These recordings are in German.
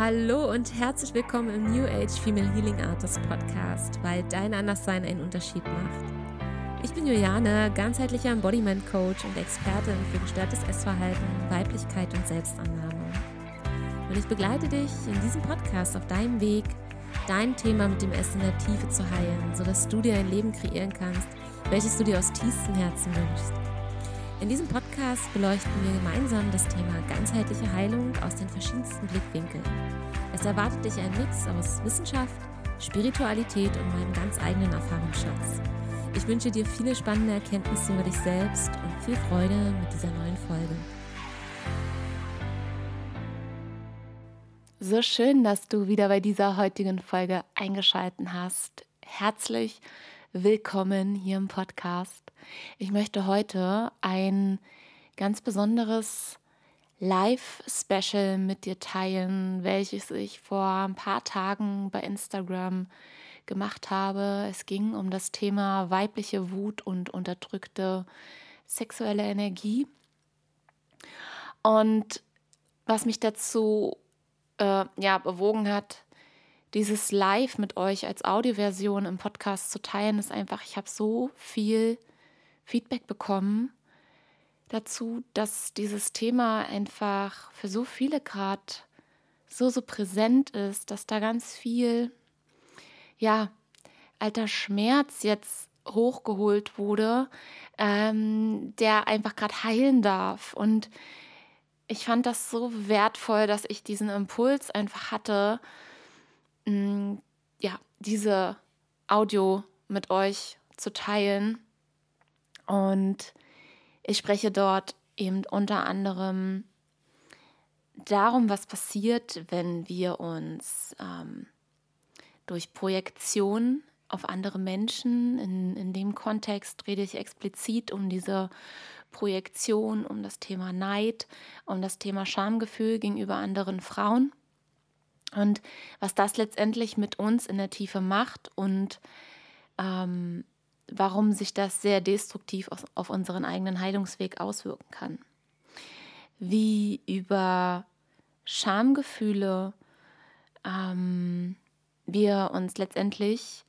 Hallo und herzlich willkommen im New Age Female Healing Artist Podcast, weil dein Anderssein einen Unterschied macht. Ich bin Juliane, ganzheitlicher Embodiment Coach und Expertin für gestörtes Essverhalten, Weiblichkeit und Selbstannahme. Und ich begleite dich in diesem Podcast auf deinem Weg, dein Thema mit dem Essen in der Tiefe zu heilen, sodass du dir ein Leben kreieren kannst, welches du dir aus tiefstem Herzen wünschst. In diesem Podcast beleuchten wir gemeinsam das Thema ganzheitliche Heilung aus den verschiedensten Blickwinkeln. Es erwartet dich ein Mix aus Wissenschaft, Spiritualität und meinem ganz eigenen Erfahrungsschatz. Ich wünsche dir viele spannende Erkenntnisse über dich selbst und viel Freude mit dieser neuen Folge. So schön, dass du wieder bei dieser heutigen Folge eingeschaltet hast. Herzlich willkommen hier im Podcast. Ich möchte heute ein ganz besonderes Live-Special mit dir teilen, welches ich vor ein paar Tagen bei Instagram gemacht habe. Es ging um das Thema weibliche Wut und unterdrückte sexuelle Energie. Und was mich dazu äh, ja, bewogen hat, dieses Live mit euch als Audioversion im Podcast zu teilen, ist einfach, ich habe so viel Feedback bekommen dazu, dass dieses Thema einfach für so viele gerade so, so präsent ist, dass da ganz viel, ja, alter Schmerz jetzt hochgeholt wurde, ähm, der einfach gerade heilen darf. Und ich fand das so wertvoll, dass ich diesen Impuls einfach hatte, mh, mm, ja, diese Audio mit euch zu teilen und ich spreche dort eben unter anderem darum, was passiert, wenn wir uns ähm, durch Projektion auf andere Menschen, in, in dem Kontext rede ich explizit um diese Projektion, um das Thema Neid, um das Thema Schamgefühl gegenüber anderen Frauen. Und was das letztendlich mit uns in der Tiefe macht und ähm, warum sich das sehr destruktiv auf, unseren eigenen Heilungsweg auswirken kann. Wie über Schamgefühle ähm, wir uns letztendlich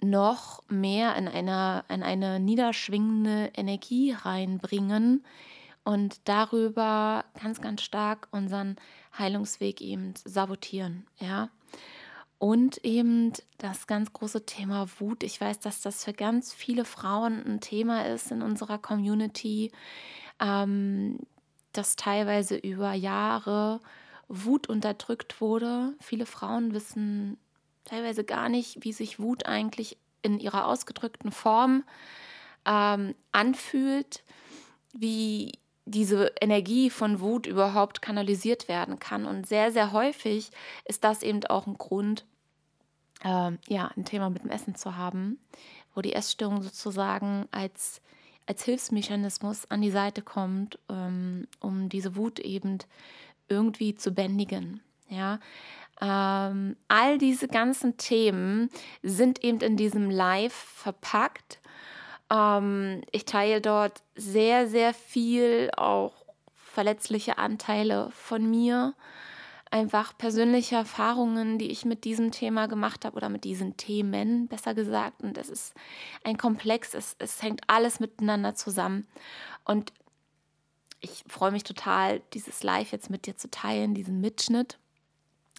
noch mehr in, einer, in eine niederschwingende Energie reinbringen und darüber ganz, ganz stark unseren Heilungsweg eben sabotieren. Ja. Und eben das ganz große Thema Wut. Ich weiß, dass das für ganz viele Frauen ein Thema ist in unserer Community, ähm, dass teilweise über Jahre Wut unterdrückt wurde. Viele Frauen wissen teilweise gar nicht, wie sich Wut eigentlich in ihrer ausgedrückten Form ähm, anfühlt, wie diese Energie von Wut überhaupt kanalisiert werden kann. Und sehr, sehr häufig ist das eben auch ein Grund, äh, ja, ein Thema mit dem Essen zu haben, wo die Essstörung sozusagen als, als Hilfsmechanismus an die Seite kommt, ähm, um diese Wut eben irgendwie zu bändigen. Ja, ähm, all diese ganzen Themen sind eben in diesem Live verpackt ähm, ich teile dort sehr, sehr viel, auch verletzliche Anteile von mir, einfach persönliche Erfahrungen, die ich mit diesem Thema gemacht habe oder mit diesen Themen, besser gesagt. Und es ist ein Komplex, es, es hängt alles miteinander zusammen. Und ich freue mich total, dieses Live jetzt mit dir zu teilen, diesen Mitschnitt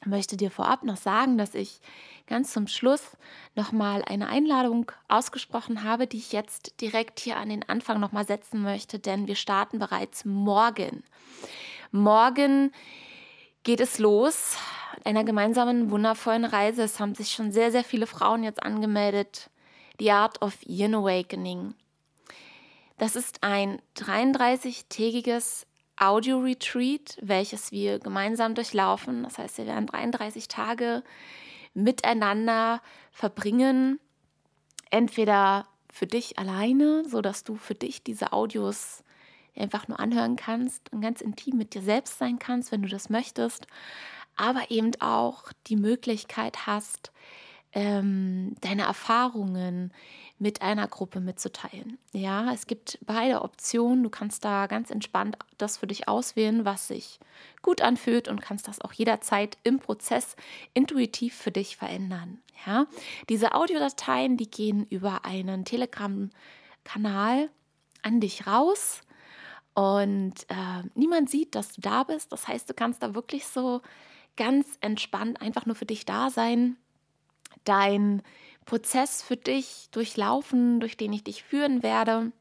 möchte dir vorab noch sagen, dass ich ganz zum Schluss nochmal eine Einladung ausgesprochen habe, die ich jetzt direkt hier an den Anfang nochmal setzen möchte, denn wir starten bereits morgen. Morgen geht es los einer gemeinsamen wundervollen Reise. Es haben sich schon sehr, sehr viele Frauen jetzt angemeldet. The Art of Yin Awakening. Das ist ein 33-tägiges Audio-Retreat, welches wir gemeinsam durchlaufen. Das heißt, wir werden 33 Tage miteinander verbringen. Entweder für dich alleine, sodass du für dich diese Audios einfach nur anhören kannst und ganz intim mit dir selbst sein kannst, wenn du das möchtest, aber eben auch die Möglichkeit hast, ähm, deine Erfahrungen mit einer Gruppe mitzuteilen. Ja, es gibt beide Optionen. Du kannst da ganz entspannt das für dich auswählen, was sich gut anfühlt und kannst das auch jederzeit im Prozess intuitiv für dich verändern. Ja, diese Audiodateien, die gehen über einen Telegram-Kanal an dich raus und äh, niemand sieht, dass du da bist. Das heißt, du kannst da wirklich so ganz entspannt einfach nur für dich da sein, dein Prozess für dich durchlaufen, durch den ich dich führen werde.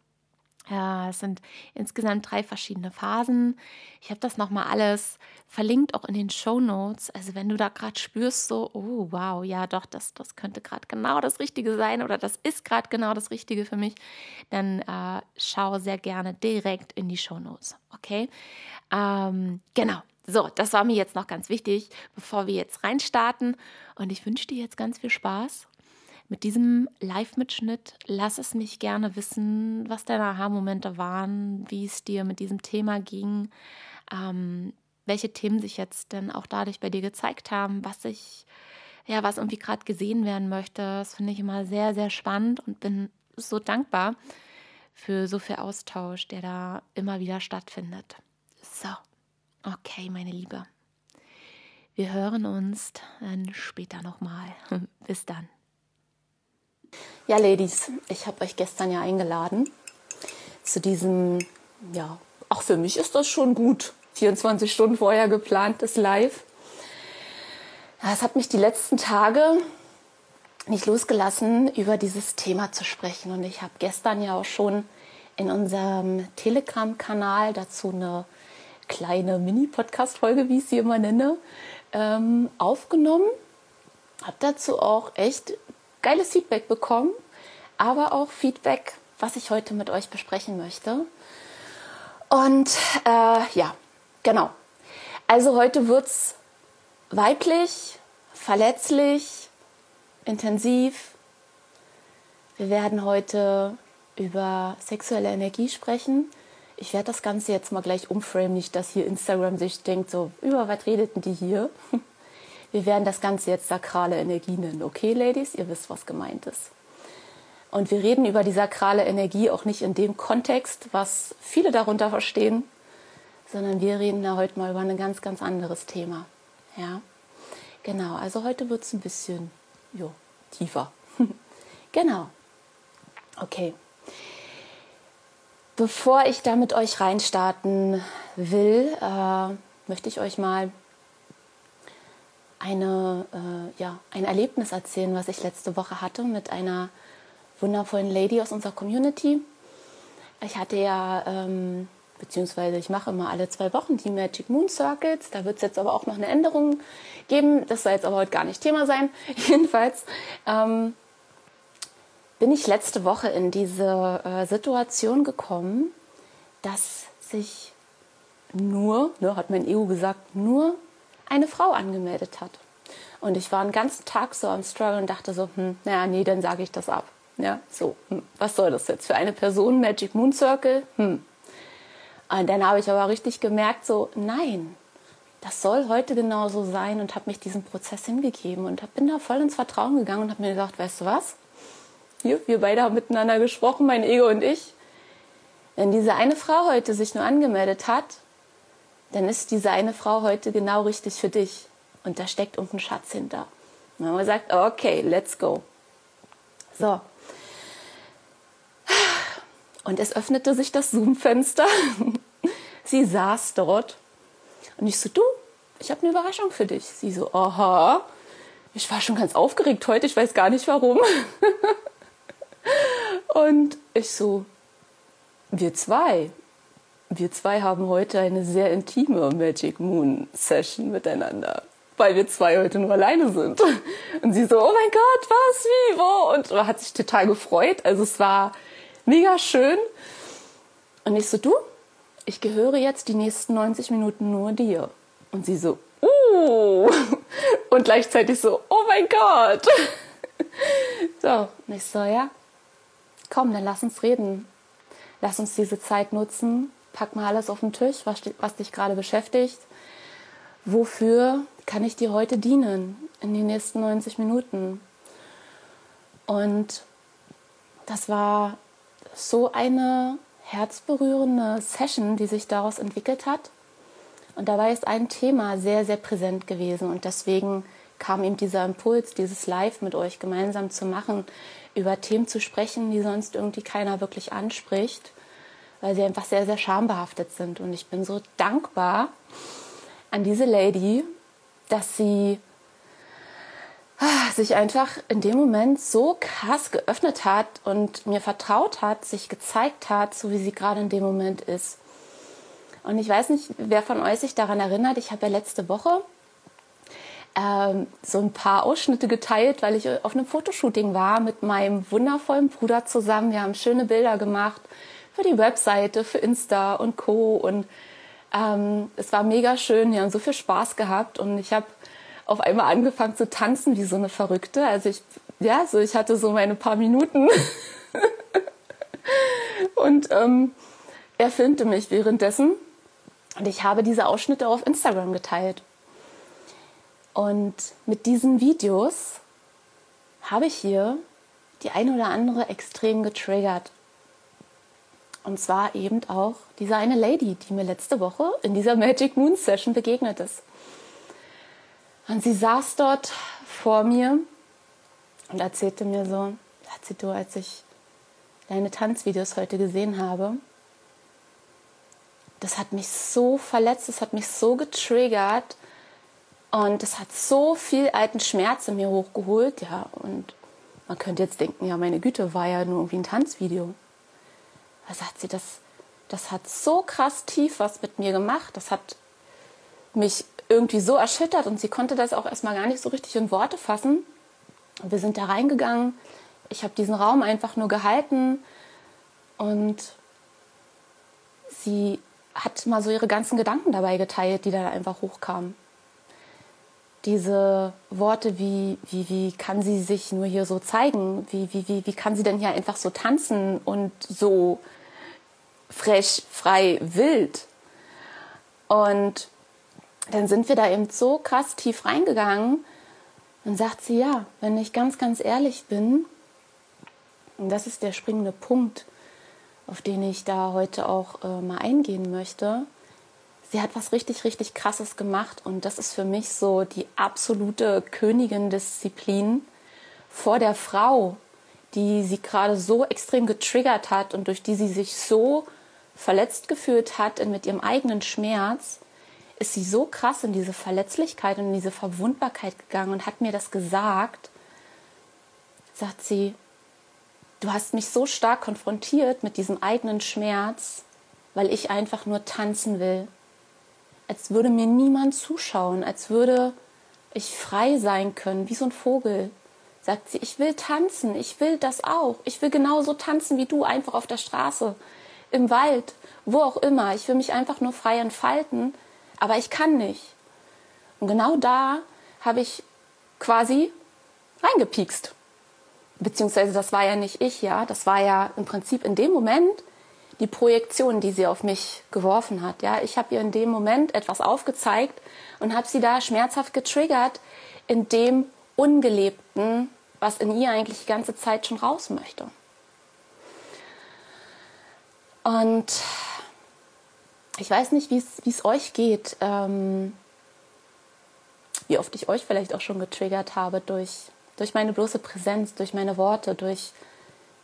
Ja, es sind insgesamt drei verschiedene Phasen. Ich habe das nochmal alles verlinkt, auch in den Show Notes. Also wenn du da gerade spürst, so, oh wow, ja doch, das, das könnte gerade genau das Richtige sein oder das ist gerade genau das Richtige für mich, dann äh, schau sehr gerne direkt in die Show Notes. Okay? Ähm, genau. So, das war mir jetzt noch ganz wichtig, bevor wir jetzt reinstarten. Und ich wünsche dir jetzt ganz viel Spaß mit diesem Live-Mitschnitt. Lass es mich gerne wissen, was deine Aha-Momente waren, wie es dir mit diesem Thema ging, ähm, welche Themen sich jetzt denn auch dadurch bei dir gezeigt haben, was ich, ja, was irgendwie gerade gesehen werden möchte. Das finde ich immer sehr, sehr spannend und bin so dankbar für so viel Austausch, der da immer wieder stattfindet. So. Okay, meine Liebe. Wir hören uns dann später nochmal. Bis dann. Ja, Ladies, ich habe euch gestern ja eingeladen zu diesem, ja, auch für mich ist das schon gut, 24 Stunden vorher geplantes Live. Es hat mich die letzten Tage nicht losgelassen, über dieses Thema zu sprechen. Und ich habe gestern ja auch schon in unserem Telegram-Kanal dazu eine kleine Mini-Podcast-Folge, wie ich sie immer nenne, ähm, aufgenommen. Habe dazu auch echt geiles Feedback bekommen, aber auch Feedback, was ich heute mit euch besprechen möchte. Und äh, ja, genau. Also heute wird es weiblich, verletzlich, intensiv. Wir werden heute über sexuelle Energie sprechen ich werde das Ganze jetzt mal gleich umframen, nicht, dass hier Instagram sich denkt, so, über was redeten die hier? Wir werden das Ganze jetzt sakrale Energie nennen. Okay, Ladies, ihr wisst, was gemeint ist. Und wir reden über die sakrale Energie auch nicht in dem Kontext, was viele darunter verstehen, sondern wir reden da heute mal über ein ganz, ganz anderes Thema. Ja, genau. Also heute wird es ein bisschen jo, tiefer. genau. Okay. Bevor ich da mit euch reinstarten will, äh, möchte ich euch mal eine, äh, ja, ein Erlebnis erzählen, was ich letzte Woche hatte mit einer wundervollen Lady aus unserer Community. Ich hatte ja, ähm, beziehungsweise ich mache immer alle zwei Wochen die Magic Moon Circles. Da wird es jetzt aber auch noch eine Änderung geben. Das soll jetzt aber heute gar nicht Thema sein. Jedenfalls ähm, bin ich letzte Woche in diese äh, Situation gekommen, dass sich nur, ne, hat mein Ego gesagt, nur eine Frau angemeldet hat. Und ich war einen ganzen Tag so am Struggle und dachte so, hm, naja, nee, dann sage ich das ab. Ja, so, hm, was soll das jetzt für eine Person, Magic Moon Circle? Hm. Und dann habe ich aber richtig gemerkt, so, nein, das soll heute genauso sein und habe mich diesem Prozess hingegeben und bin da voll ins Vertrauen gegangen und habe mir gedacht, weißt du was? Hier, wir beide haben miteinander gesprochen, mein Ego und ich. Wenn diese eine Frau heute sich nur angemeldet hat, dann ist diese eine Frau heute genau richtig für dich. Und da steckt irgendein Schatz hinter. Und wir gesagt, okay, let's go. So. Und es öffnete sich das Zoom-Fenster. Sie saß dort. Und ich so, du, ich habe eine Überraschung für dich. Sie so, aha. Ich war schon ganz aufgeregt heute, ich weiß gar nicht warum. Und ich so, wir zwei, wir zwei haben heute eine sehr intime Magic Moon Session miteinander, weil wir zwei heute nur alleine sind. Und sie so, oh mein Gott, was, wie, wo? Und hat sich total gefreut. Also es war mega schön. Und ich so, du, ich gehöre jetzt die nächsten 90 Minuten nur dir. Und sie so, uh. Und gleichzeitig so, oh mein Gott. So, und ich so, ja, komm, dann lass uns reden. Lass uns diese Zeit nutzen. Pack mal alles auf den Tisch, was, was dich gerade beschäftigt. Wofür kann ich dir heute dienen in den nächsten 90 Minuten? Und das war so eine herzberührende Session, die sich daraus entwickelt hat. Und dabei ist ein Thema sehr, sehr präsent gewesen. Und deswegen kam ihm dieser Impuls, dieses Live mit euch gemeinsam zu machen, über Themen zu sprechen, die sonst irgendwie keiner wirklich anspricht, weil sie einfach sehr, sehr schambehaftet sind. Und ich bin so dankbar an diese Lady, dass sie ah, sich einfach in dem Moment so krass geöffnet hat und mir vertraut hat, sich gezeigt hat, so wie sie gerade in dem Moment ist. Und ich weiß nicht, wer von euch sich daran erinnert, ich habe ja letzte Woche ähm, so ein paar Ausschnitte geteilt, weil ich auf einem Fotoshooting war mit meinem wundervollen Bruder zusammen. Wir haben schöne Bilder gemacht für die Webseite, für Insta und Co. Und ähm, es war mega schön. Wir haben so viel Spaß gehabt und ich habe auf einmal angefangen zu tanzen wie so eine Verrückte. Also ich, ja, so ich hatte so meine paar Minuten und ähm, er filmte mich währenddessen und ich habe diese Ausschnitte auf Instagram geteilt. Und mit diesen Videos habe ich hier die eine oder andere extrem getriggert. Und zwar eben auch diese eine Lady, die mir letzte Woche in dieser Magic Moon Session begegnet ist. Und sie saß dort vor mir und erzählte mir so, erzählte du, als ich deine Tanzvideos heute gesehen habe, das hat mich so verletzt, das hat mich so getriggert, und es hat so viel alten Schmerz in mir hochgeholt, ja. Und man könnte jetzt denken, ja, meine Güte, war ja nur irgendwie ein Tanzvideo. Da sagt sie, das, das hat so krass tief was mit mir gemacht. Das hat mich irgendwie so erschüttert und sie konnte das auch erstmal gar nicht so richtig in Worte fassen. Wir sind da reingegangen. Ich habe diesen Raum einfach nur gehalten und sie hat mal so ihre ganzen Gedanken dabei geteilt, die da einfach hochkamen diese Worte wie, wie, wie kann sie sich nur hier so zeigen? Wie, wie, wie, wie kann sie denn hier einfach so tanzen und so frech, frei, wild? Und dann sind wir da eben so krass tief reingegangen. und sagt sie, ja, wenn ich ganz, ganz ehrlich bin, und das ist der springende Punkt, auf den ich da heute auch äh, mal eingehen möchte, sie hat was richtig, richtig Krasses gemacht und das ist für mich so die absolute Königin-Disziplin vor der Frau, die sie gerade so extrem getriggert hat und durch die sie sich so verletzt gefühlt hat mit ihrem eigenen Schmerz, ist sie so krass in diese Verletzlichkeit und in diese Verwundbarkeit gegangen und hat mir das gesagt, sagt sie, du hast mich so stark konfrontiert mit diesem eigenen Schmerz, weil ich einfach nur tanzen will als würde mir niemand zuschauen, als würde ich frei sein können, wie so ein Vogel. Sagt sie, ich will tanzen, ich will das auch. Ich will genauso tanzen wie du, einfach auf der Straße, im Wald, wo auch immer. Ich will mich einfach nur frei entfalten, aber ich kann nicht. Und genau da habe ich quasi reingepiekst. Beziehungsweise das war ja nicht ich, ja. Das war ja im Prinzip in dem Moment die Projektion, die sie auf mich geworfen hat. Ja, ich habe ihr in dem Moment etwas aufgezeigt und habe sie da schmerzhaft getriggert in dem Ungelebten, was in ihr eigentlich die ganze Zeit schon raus möchte. Und ich weiß nicht, wie es euch geht, ähm, wie oft ich euch vielleicht auch schon getriggert habe durch, durch meine bloße Präsenz, durch meine Worte, durch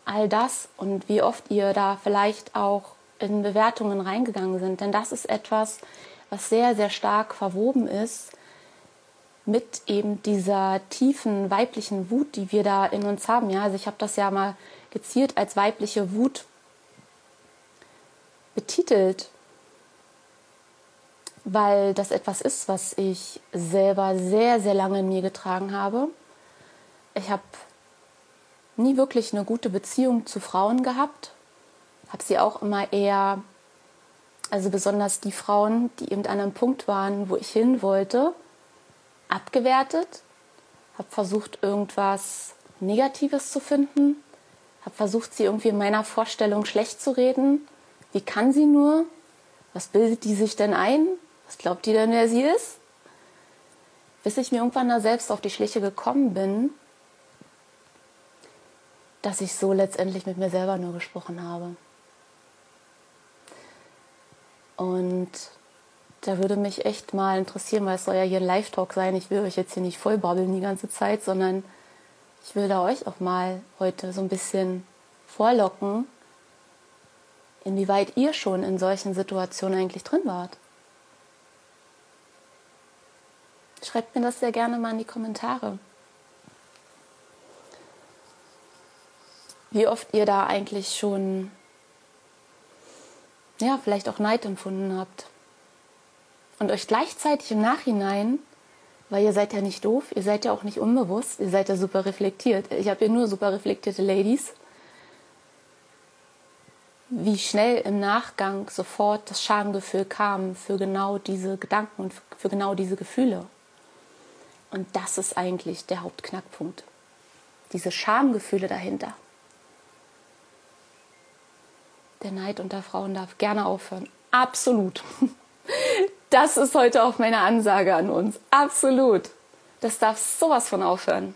all das und wie oft ihr da vielleicht auch in Bewertungen reingegangen sind. Denn das ist etwas, was sehr, sehr stark verwoben ist mit eben dieser tiefen weiblichen Wut, die wir da in uns haben. Ja, also ich habe das ja mal gezielt als weibliche Wut betitelt, weil das etwas ist, was ich selber sehr, sehr lange in mir getragen habe. Ich habe nie wirklich eine gute Beziehung zu Frauen gehabt. Habe sie auch immer eher, also besonders die Frauen, die eben an einem Punkt waren, wo ich hin wollte, abgewertet. Habe versucht, irgendwas Negatives zu finden. Habe versucht, sie irgendwie in meiner Vorstellung schlecht zu reden. Wie kann sie nur? Was bildet die sich denn ein? Was glaubt die denn, wer sie ist? Bis ich mir irgendwann da selbst auf die Schliche gekommen bin dass ich so letztendlich mit mir selber nur gesprochen habe. Und da würde mich echt mal interessieren, weil es soll ja hier ein Live-Talk sein. Ich will euch jetzt hier nicht vollbabbeln die ganze Zeit, sondern ich will da euch auch mal heute so ein bisschen vorlocken, inwieweit ihr schon in solchen Situationen eigentlich drin wart. Schreibt mir das sehr gerne mal in die Kommentare. Wie oft ihr da eigentlich schon, ja, vielleicht auch Neid empfunden habt. Und euch gleichzeitig im Nachhinein, weil ihr seid ja nicht doof, ihr seid ja auch nicht unbewusst, ihr seid ja super reflektiert. Ich habe hier nur super reflektierte Ladies. Wie schnell im Nachgang sofort das Schamgefühl kam für genau diese Gedanken und für genau diese Gefühle. Und das ist eigentlich der Hauptknackpunkt. Diese Schamgefühle dahinter. Der Neid unter Frauen darf gerne aufhören. Absolut. Das ist heute auch meine Ansage an uns. Absolut. Das darf sowas von aufhören.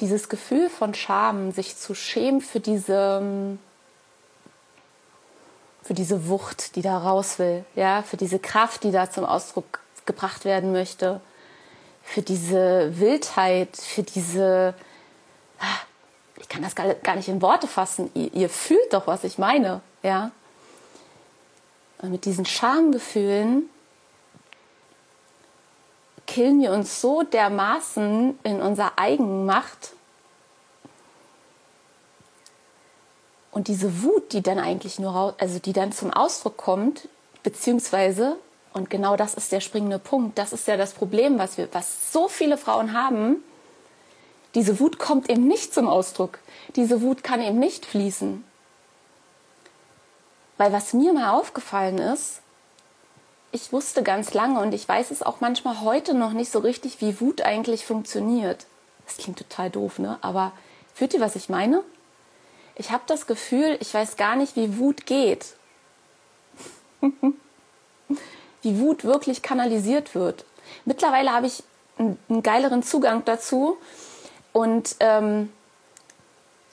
Dieses Gefühl von Scham, sich zu schämen für diese für diese Wucht, die da raus will, ja, für diese Kraft, die da zum Ausdruck gebracht werden möchte, für diese Wildheit, für diese, ich kann das gar nicht in Worte fassen, ihr, ihr fühlt doch, was ich meine, ja. Und mit diesen Schamgefühlen killen wir uns so dermaßen in unserer Eigenmacht, Und diese Wut, die dann eigentlich nur raus, also die dann zum Ausdruck kommt, beziehungsweise, und genau das ist der springende Punkt, das ist ja das Problem, was wir, was so viele Frauen haben, diese Wut kommt eben nicht zum Ausdruck. Diese Wut kann eben nicht fließen. Weil was mir mal aufgefallen ist, ich wusste ganz lange und ich weiß es auch manchmal heute noch nicht so richtig, wie Wut eigentlich funktioniert. Das klingt total doof, ne? Aber fühlt ihr, was ich meine? Ich habe das Gefühl, ich weiß gar nicht, wie Wut geht. wie Wut wirklich kanalisiert wird. Mittlerweile habe ich einen, geileren Zugang dazu und ähm,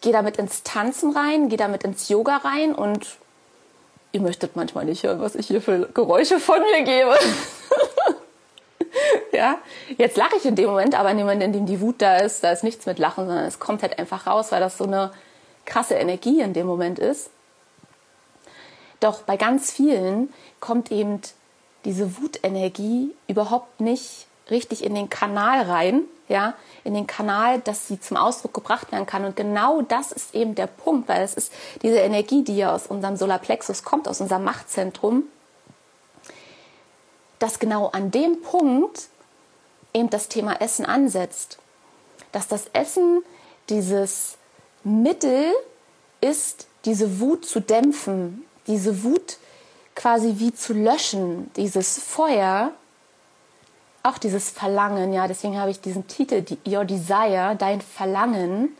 gehe damit ins Tanzen rein, gehe damit ins Yoga rein und ihr möchtet manchmal nicht hören, was ich hier für Geräusche von mir gebe. ja, jetzt lache ich in dem Moment, aber in dem Moment, in dem die Wut da ist, da ist nichts mit Lachen, sondern es kommt halt einfach raus, weil das so eine krasse Energie in dem Moment ist. Doch bei ganz vielen kommt eben diese Wutenergie überhaupt nicht richtig in den Kanal rein, ja, in den Kanal, dass sie zum Ausdruck gebracht werden kann. Und genau das ist eben der Punkt, weil es ist diese Energie, die ja aus unserem Solarplexus kommt, aus unserem Machtzentrum, dass genau an dem Punkt eben das Thema Essen ansetzt. Dass das Essen dieses Mittel ist, diese Wut zu dämpfen, diese Wut quasi wie zu löschen, dieses Feuer, auch dieses Verlangen, ja, deswegen habe ich diesen Titel, Your Desire, dein Verlangen,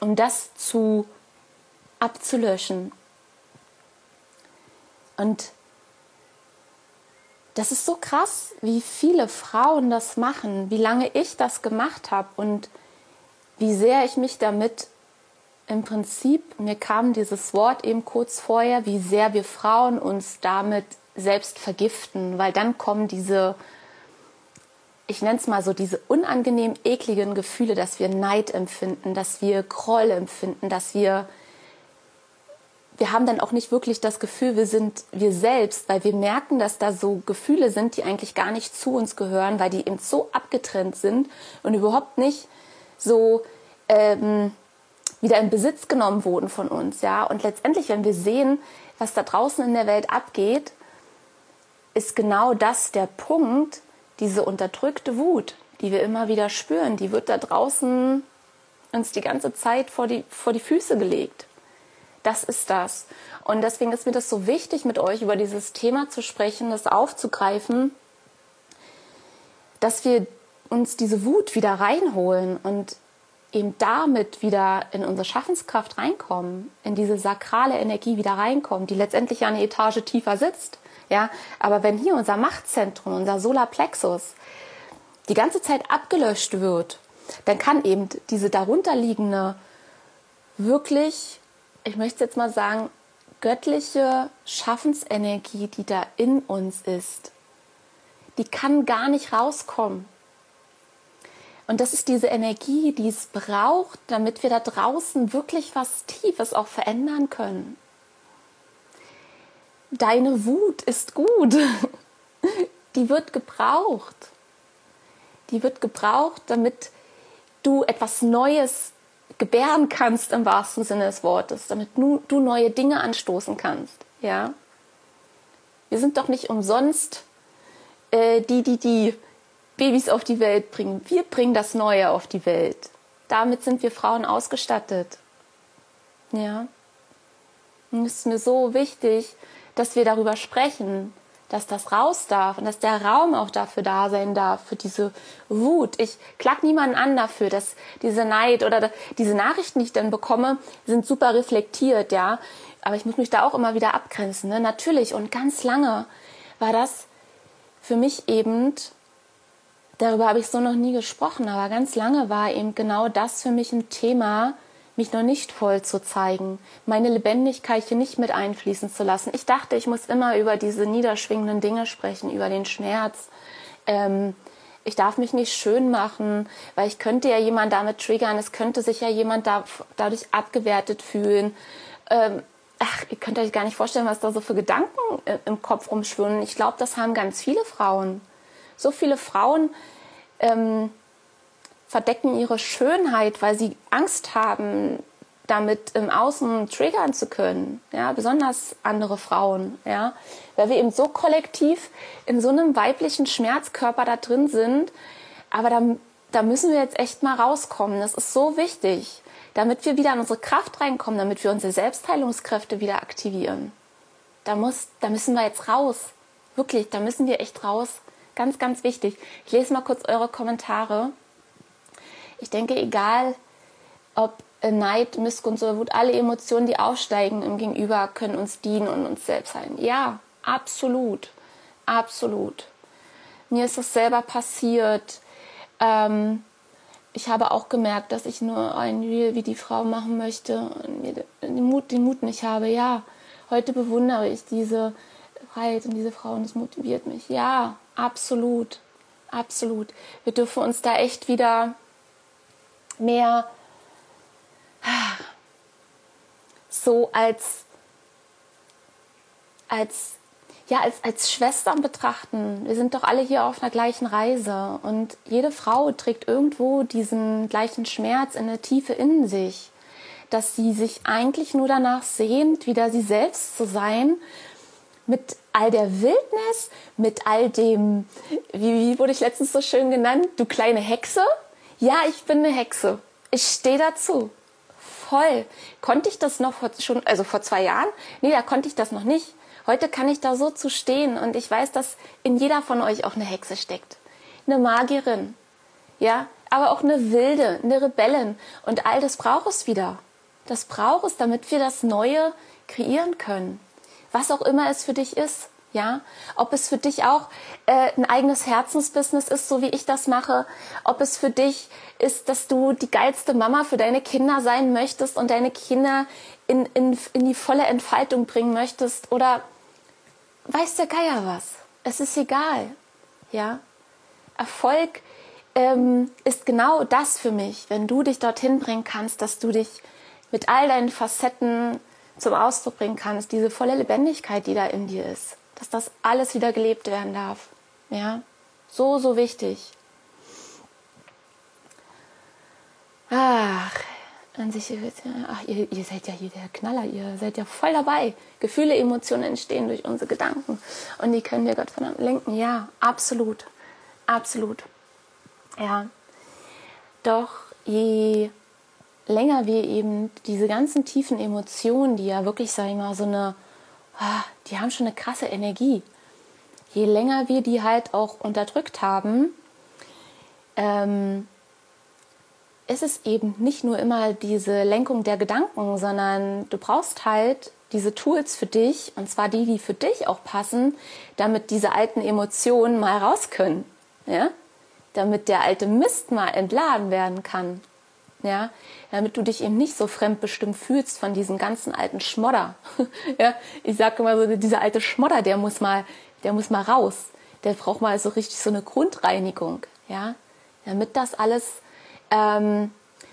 um das zu abzulöschen. Und das ist so krass, wie viele Frauen das machen, wie lange ich das gemacht habe und wie sehr ich mich damit im Prinzip, mir kam dieses Wort eben kurz vorher, wie sehr wir Frauen uns damit selbst vergiften, weil dann kommen diese, ich nenne es mal so, diese unangenehm ekligen Gefühle, dass wir Neid empfinden, dass wir Groll empfinden, dass wir, wir haben dann auch nicht wirklich das Gefühl, wir sind wir selbst, weil wir merken, dass da so Gefühle sind, die eigentlich gar nicht zu uns gehören, weil die eben so abgetrennt sind und überhaupt nicht so, ähm, wieder in Besitz genommen wurden von uns, ja. Und letztendlich, wenn wir sehen, was da draußen in der Welt abgeht, ist genau das der Punkt, diese unterdrückte Wut, die wir immer wieder spüren, die wird da draußen uns die ganze Zeit vor die, vor die Füße gelegt. Das ist das. Und deswegen ist mir das so wichtig, mit euch über dieses Thema zu sprechen, das aufzugreifen, dass wir uns diese Wut wieder reinholen und eben damit wieder in unsere Schaffenskraft reinkommen, in diese sakrale Energie wieder reinkommen, die letztendlich eine Etage tiefer sitzt. Ja, aber wenn hier unser Machtzentrum, unser Solarplexus, die ganze Zeit abgelöscht wird, dann kann eben diese darunterliegende, wirklich, ich möchte jetzt mal sagen, göttliche Schaffensenergie, die da in uns ist, die kann gar nicht rauskommen. Und das ist diese Energie, die es braucht, damit wir da draußen wirklich was Tiefes auch verändern können. Deine Wut ist gut. Die wird gebraucht. Die wird gebraucht, damit du etwas Neues gebären kannst im wahrsten Sinne des Wortes, damit du, neue Dinge anstoßen kannst. Ja, wir sind doch nicht umsonst äh, die, die die Babys auf die Welt bringen. Wir bringen das Neue auf die Welt. Damit sind wir Frauen ausgestattet. Ja. Und es ist mir so wichtig, dass wir darüber sprechen, dass das raus darf und dass der Raum auch dafür da sein darf, für diese Wut. Ich klag niemanden an dafür, dass diese Neid oder diese Nachrichten, die ich dann bekomme, sind super reflektiert, ja. Aber ich muss mich da auch immer wieder abgrenzen, ne? Natürlich. Und ganz lange war das für mich eben, darüber habe ich so noch nie gesprochen, aber ganz lange war eben genau das für mich ein Thema, mich noch nicht voll zu zeigen, meine Lebendigkeit hier nicht mit einfließen zu lassen. Ich dachte, ich muss immer über diese niederschwingenden Dinge sprechen, über den Schmerz. Ähm, ich darf mich nicht schön machen, weil ich könnte ja jemand damit triggern, es könnte sich ja jemand da, dadurch abgewertet fühlen. Ähm, ach, ihr könnt euch gar nicht vorstellen, was da so für Gedanken äh, im Kopf rumschwirren. Ich glaube, das haben ganz viele Frauen. So viele Frauen ähm, verdecken ihre Schönheit, weil sie Angst haben, damit im Außen triggern zu können, ja, besonders andere Frauen, ja, weil wir eben so kollektiv in so einem weiblichen Schmerzkörper da drin sind, aber da, da müssen wir jetzt echt mal rauskommen. Das ist so wichtig, damit wir wieder in unsere Kraft reinkommen, damit wir unsere Selbstheilungskräfte wieder aktivieren. Da muss, da müssen wir jetzt raus. Wirklich, da müssen wir echt raus. Ganz, ganz wichtig. Ich lese mal kurz eure Kommentare. Ich denke, egal ob Neid, Missgunst oder Wut, alle Emotionen, die aufsteigen im Gegenüber, können uns dienen und uns selbst sein. Ja, absolut. Absolut. Mir ist das selber passiert. Ähm, ich habe auch gemerkt, dass ich nur ein Reel wie die Frau machen möchte und mir den Mut, den Mut nicht habe. Ja, heute bewundere ich diese Freiheit und diese Frau und es motiviert mich. Ja, absolut. Absolut. Wir dürfen uns da echt wieder mehr so als, als, ja, als, als Schwestern betrachten. Wir sind doch alle hier auf einer gleichen Reise und jede Frau trägt irgendwo diesen gleichen Schmerz in der Tiefe in sich, dass sie sich eigentlich nur danach sehnt, wieder sie selbst zu sein, mit all der Wildnis, mit all dem, wie, wie wurde ich letztens so schön genannt, du kleine Hexe, ja, ich bin eine Hexe. Ich stehe dazu. Voll. Konnte ich das noch vor, schon, also vor zwei Jahren? Nee, da konnte ich das noch nicht. Heute kann ich da so zu stehen und ich weiß, dass in jeder von euch auch eine Hexe steckt. Eine Magierin. Ja, aber auch eine Wilde, eine Rebellin. Und all das braucht es wieder. Das braucht es, damit wir das Neue kreieren können. Was auch immer es für dich ist. Ja, ob es für dich auch äh, ein eigenes Herzensbusiness ist, so wie ich das mache, ob es für dich ist, dass du die geilste Mama für deine Kinder sein möchtest und deine Kinder in, in, in die volle Entfaltung bringen möchtest? Oder weiß der Geier was. Es ist egal. Ja, Erfolg ähm, ist genau das für mich, wenn du dich dorthin bringen kannst, dass du dich mit all deinen Facetten zum Ausdruck bringen kannst, diese volle Lebendigkeit, die da in dir ist dass das alles wieder gelebt werden darf. Ja, so, so wichtig. Ach, an sich, ach, ihr, ihr seid ja hier der Knaller, ihr seid ja voll dabei. Gefühle, Emotionen entstehen durch unsere Gedanken und die können wir Gott von lenken. Ja, absolut, absolut. Ja, doch je länger wir eben diese ganzen tiefen Emotionen, die ja wirklich, sag ich mal, so eine die haben schon eine krasse Energie. Je länger wir die halt auch unterdrückt haben, ähm, ist es eben nicht nur immer diese Lenkung der Gedanken, sondern du brauchst halt diese Tools für dich, und zwar die, die für dich auch passen, damit diese alten Emotionen mal raus können. Ja? damit der alte Mist mal entladen werden kann. Ja, damit du dich eben nicht so fremdbestimmt fühlst von diesem ganzen alten Schmodder. ja, ich sage immer so, dieser alte Schmodder, der muss mal, der muss mal raus. Der braucht mal so richtig so eine Grundreinigung. Ja, damit das alles, ähm,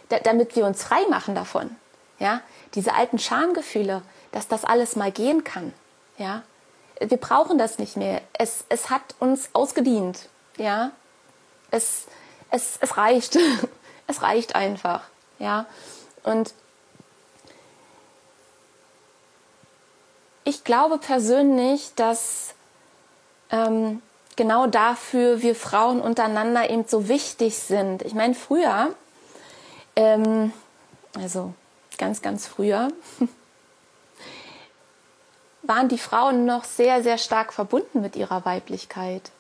da, damit wir uns frei machen davon. Ja, diese alten Schamgefühle, dass das alles mal gehen kann. Ja, wir brauchen das nicht mehr. Es, es hat uns ausgedient. Ja, es, es, es reicht. es reicht einfach. Ja, und ich glaube persönlich, dass ähm, genau dafür wir Frauen untereinander eben so wichtig sind. Ich meine, früher, ähm, also ganz, ganz früher, waren die Frauen noch sehr, sehr stark verbunden mit ihrer Weiblichkeit.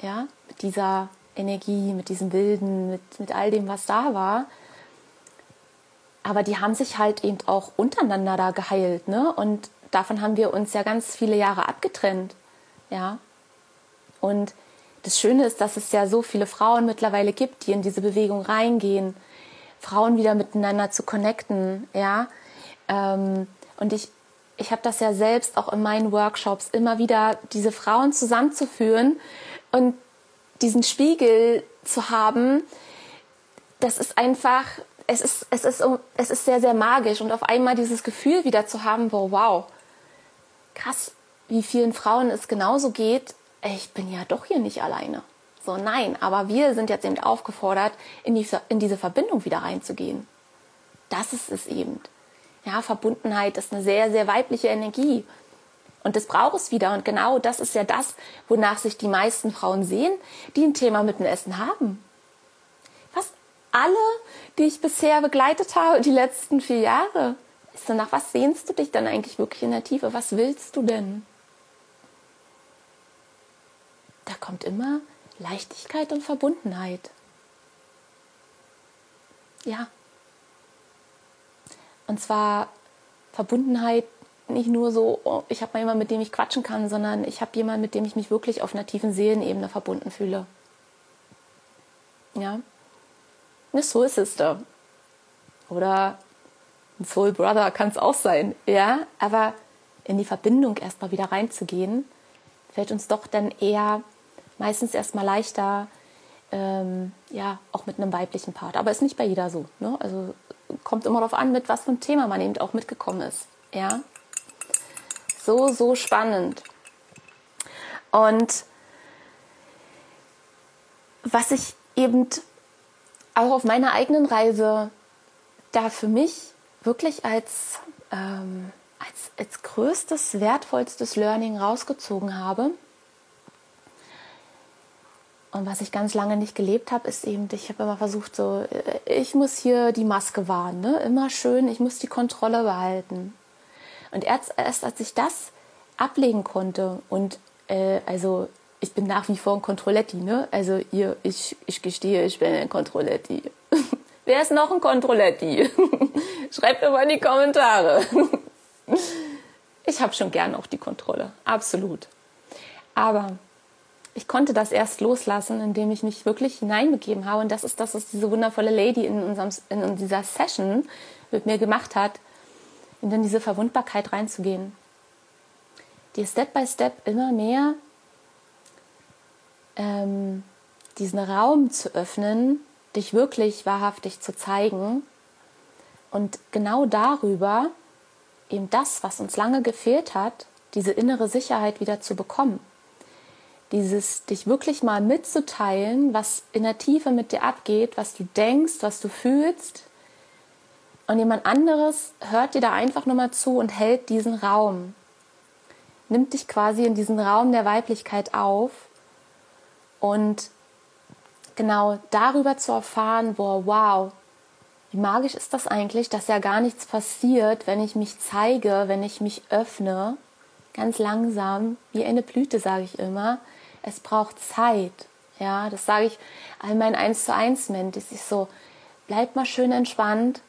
Ja, mit dieser Energie, mit diesem Wilden, mit, mit all dem, was da war. Aber die haben sich halt eben auch untereinander da geheilt, ne? Und davon haben wir uns ja ganz viele Jahre abgetrennt. Ja. Und das Schöne ist, dass es ja so viele Frauen mittlerweile gibt, die in diese Bewegung reingehen, Frauen wieder miteinander zu connecten, ja. Ähm, und ich, ich habe das ja selbst auch in meinen Workshops immer wieder, diese Frauen zusammenzuführen und diesen Spiegel zu haben, das ist einfach, es ist, es ist, es ist sehr, sehr magisch und auf einmal dieses Gefühl wieder zu haben, wo, wow, krass, wie vielen Frauen es genauso geht, ich bin ja doch hier nicht alleine. So, nein, aber wir sind jetzt eben aufgefordert, in, die, in diese Verbindung wieder reinzugehen. Das ist es eben. Ja, Verbundenheit ist eine sehr, sehr weibliche Energie. Und das braucht es wieder. Und genau das ist ja das, wonach sich die meisten Frauen sehen, die ein Thema mit dem Essen haben. Fast alle, die ich bisher begleitet habe, die letzten vier Jahre, ist dann nach was sehnst du dich dann eigentlich wirklich in der Tiefe? Was willst du denn? Da kommt immer Leichtigkeit und Verbundenheit. Ja. Und zwar Verbundenheit nicht nur so, oh, ich habe mal jemanden, mit dem ich quatschen kann, sondern ich habe jemanden, mit dem ich mich wirklich auf einer tiefen Seelenebene verbunden fühle. Ja. Eine Soul Sister. Oder ein Soul Brother kann es auch sein. Ja. Aber in die Verbindung erstmal wieder reinzugehen, fällt uns doch dann eher meistens erstmal leichter, ähm, ja, auch mit einem weiblichen Part. Aber ist nicht bei jeder so. Ne? Also kommt immer darauf an, mit was für ein Thema man eben auch mitgekommen ist. Ja. So, so spannend. Und was ich eben auch auf meiner eigenen Reise da für mich wirklich als, ähm, als, als größtes, wertvollstes Learning rausgezogen habe, und was ich ganz lange nicht gelebt habe, ist eben, ich habe immer versucht, so, äh, ich muss hier die Maske wahren, ne? immer schön, ich muss die Kontrolle behalten. Und erst, erst als ich das ablegen konnte und äh, also ich bin nach wie vor ein Controletti, ne? Also ihr, ich, ich gestehe, ich bin ein Controletti. Wer ist noch ein Controletti? Schreibt mir mal in die Kommentare. ich habe schon gern auch die Kontrolle, absolut. Aber ich konnte das erst loslassen, indem ich mich wirklich hineinbegeben habe. Und das ist das, was diese wundervolle Lady in, unserem, in dieser Session mit mir gemacht hat, in diese Verwundbarkeit reinzugehen. Dir Step by Step immer mehr ähm, diesen Raum zu öffnen, dich wirklich wahrhaftig zu zeigen und genau darüber eben das, was uns lange gefehlt hat, diese innere Sicherheit wieder zu bekommen dieses dich wirklich mal mitzuteilen, was in der Tiefe mit dir abgeht, was du denkst, was du fühlst. Und jemand anderes hört dir da einfach nur mal zu und hält diesen Raum. Nimmt dich quasi in diesen Raum der Weiblichkeit auf und genau darüber zu erfahren, boah, wow, wie magisch ist das eigentlich, dass ja gar nichts passiert, wenn ich mich zeige, wenn ich mich öffne, ganz langsam, wie eine Blüte, sage ich immer, es braucht Zeit. Ja, das sage ich all meinen 1 zu 1 Mentis. Ich so, bleib mal schön entspannt.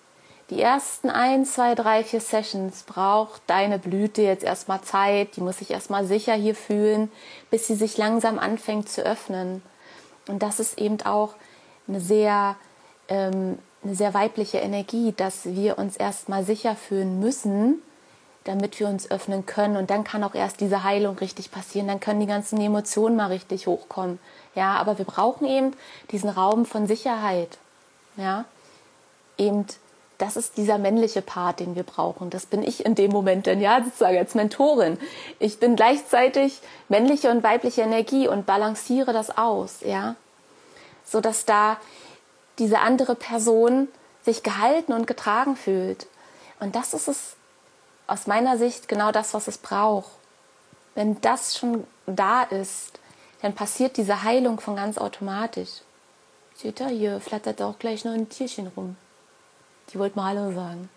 Die ersten 1, 2, 3, 4 Sessions braucht deine Blüte jetzt erstmal Zeit. Die muss sich erstmal sicher hier fühlen, bis sie sich langsam anfängt zu öffnen. Und das ist eben auch eine sehr, ähm, eine sehr weibliche Energie, dass wir uns erstmal sicher fühlen müssen, damit wir uns öffnen können. Und dann kann auch erst diese Heilung richtig passieren. Dann können die ganzen Emotionen mal richtig hochkommen. Ja, aber wir brauchen eben diesen Raum von Sicherheit. Ja, eben, das ist dieser männliche Part, den wir brauchen. Das bin ich in dem Moment denn, ja, sozusagen als Mentorin. Ich bin gleichzeitig männliche und weibliche Energie und balanciere das aus, ja, so dass da diese andere Person sich gehalten und getragen fühlt. Und das ist es aus meiner Sicht genau das, was es braucht. Wenn das schon da ist, dann passiert diese Heilung von ganz automatisch. Seht ihr, hier flattert auch gleich noch ein Tierchen rum. Die wollte mal Hallo sagen.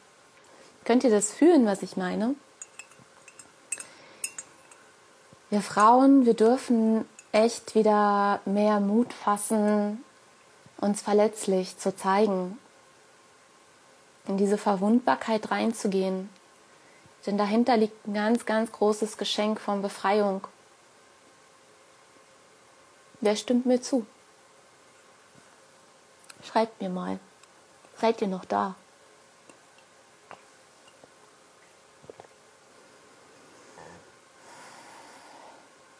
Könnt ihr das fühlen, was ich meine? Wir Frauen, wir dürfen echt wieder mehr Mut fassen, uns verletzlich zu zeigen, in diese Verwundbarkeit reinzugehen. Denn dahinter liegt ein ganz, ganz großes Geschenk von Befreiung. Wer stimmt mir zu? Schreibt mir mal. Seid ihr noch da?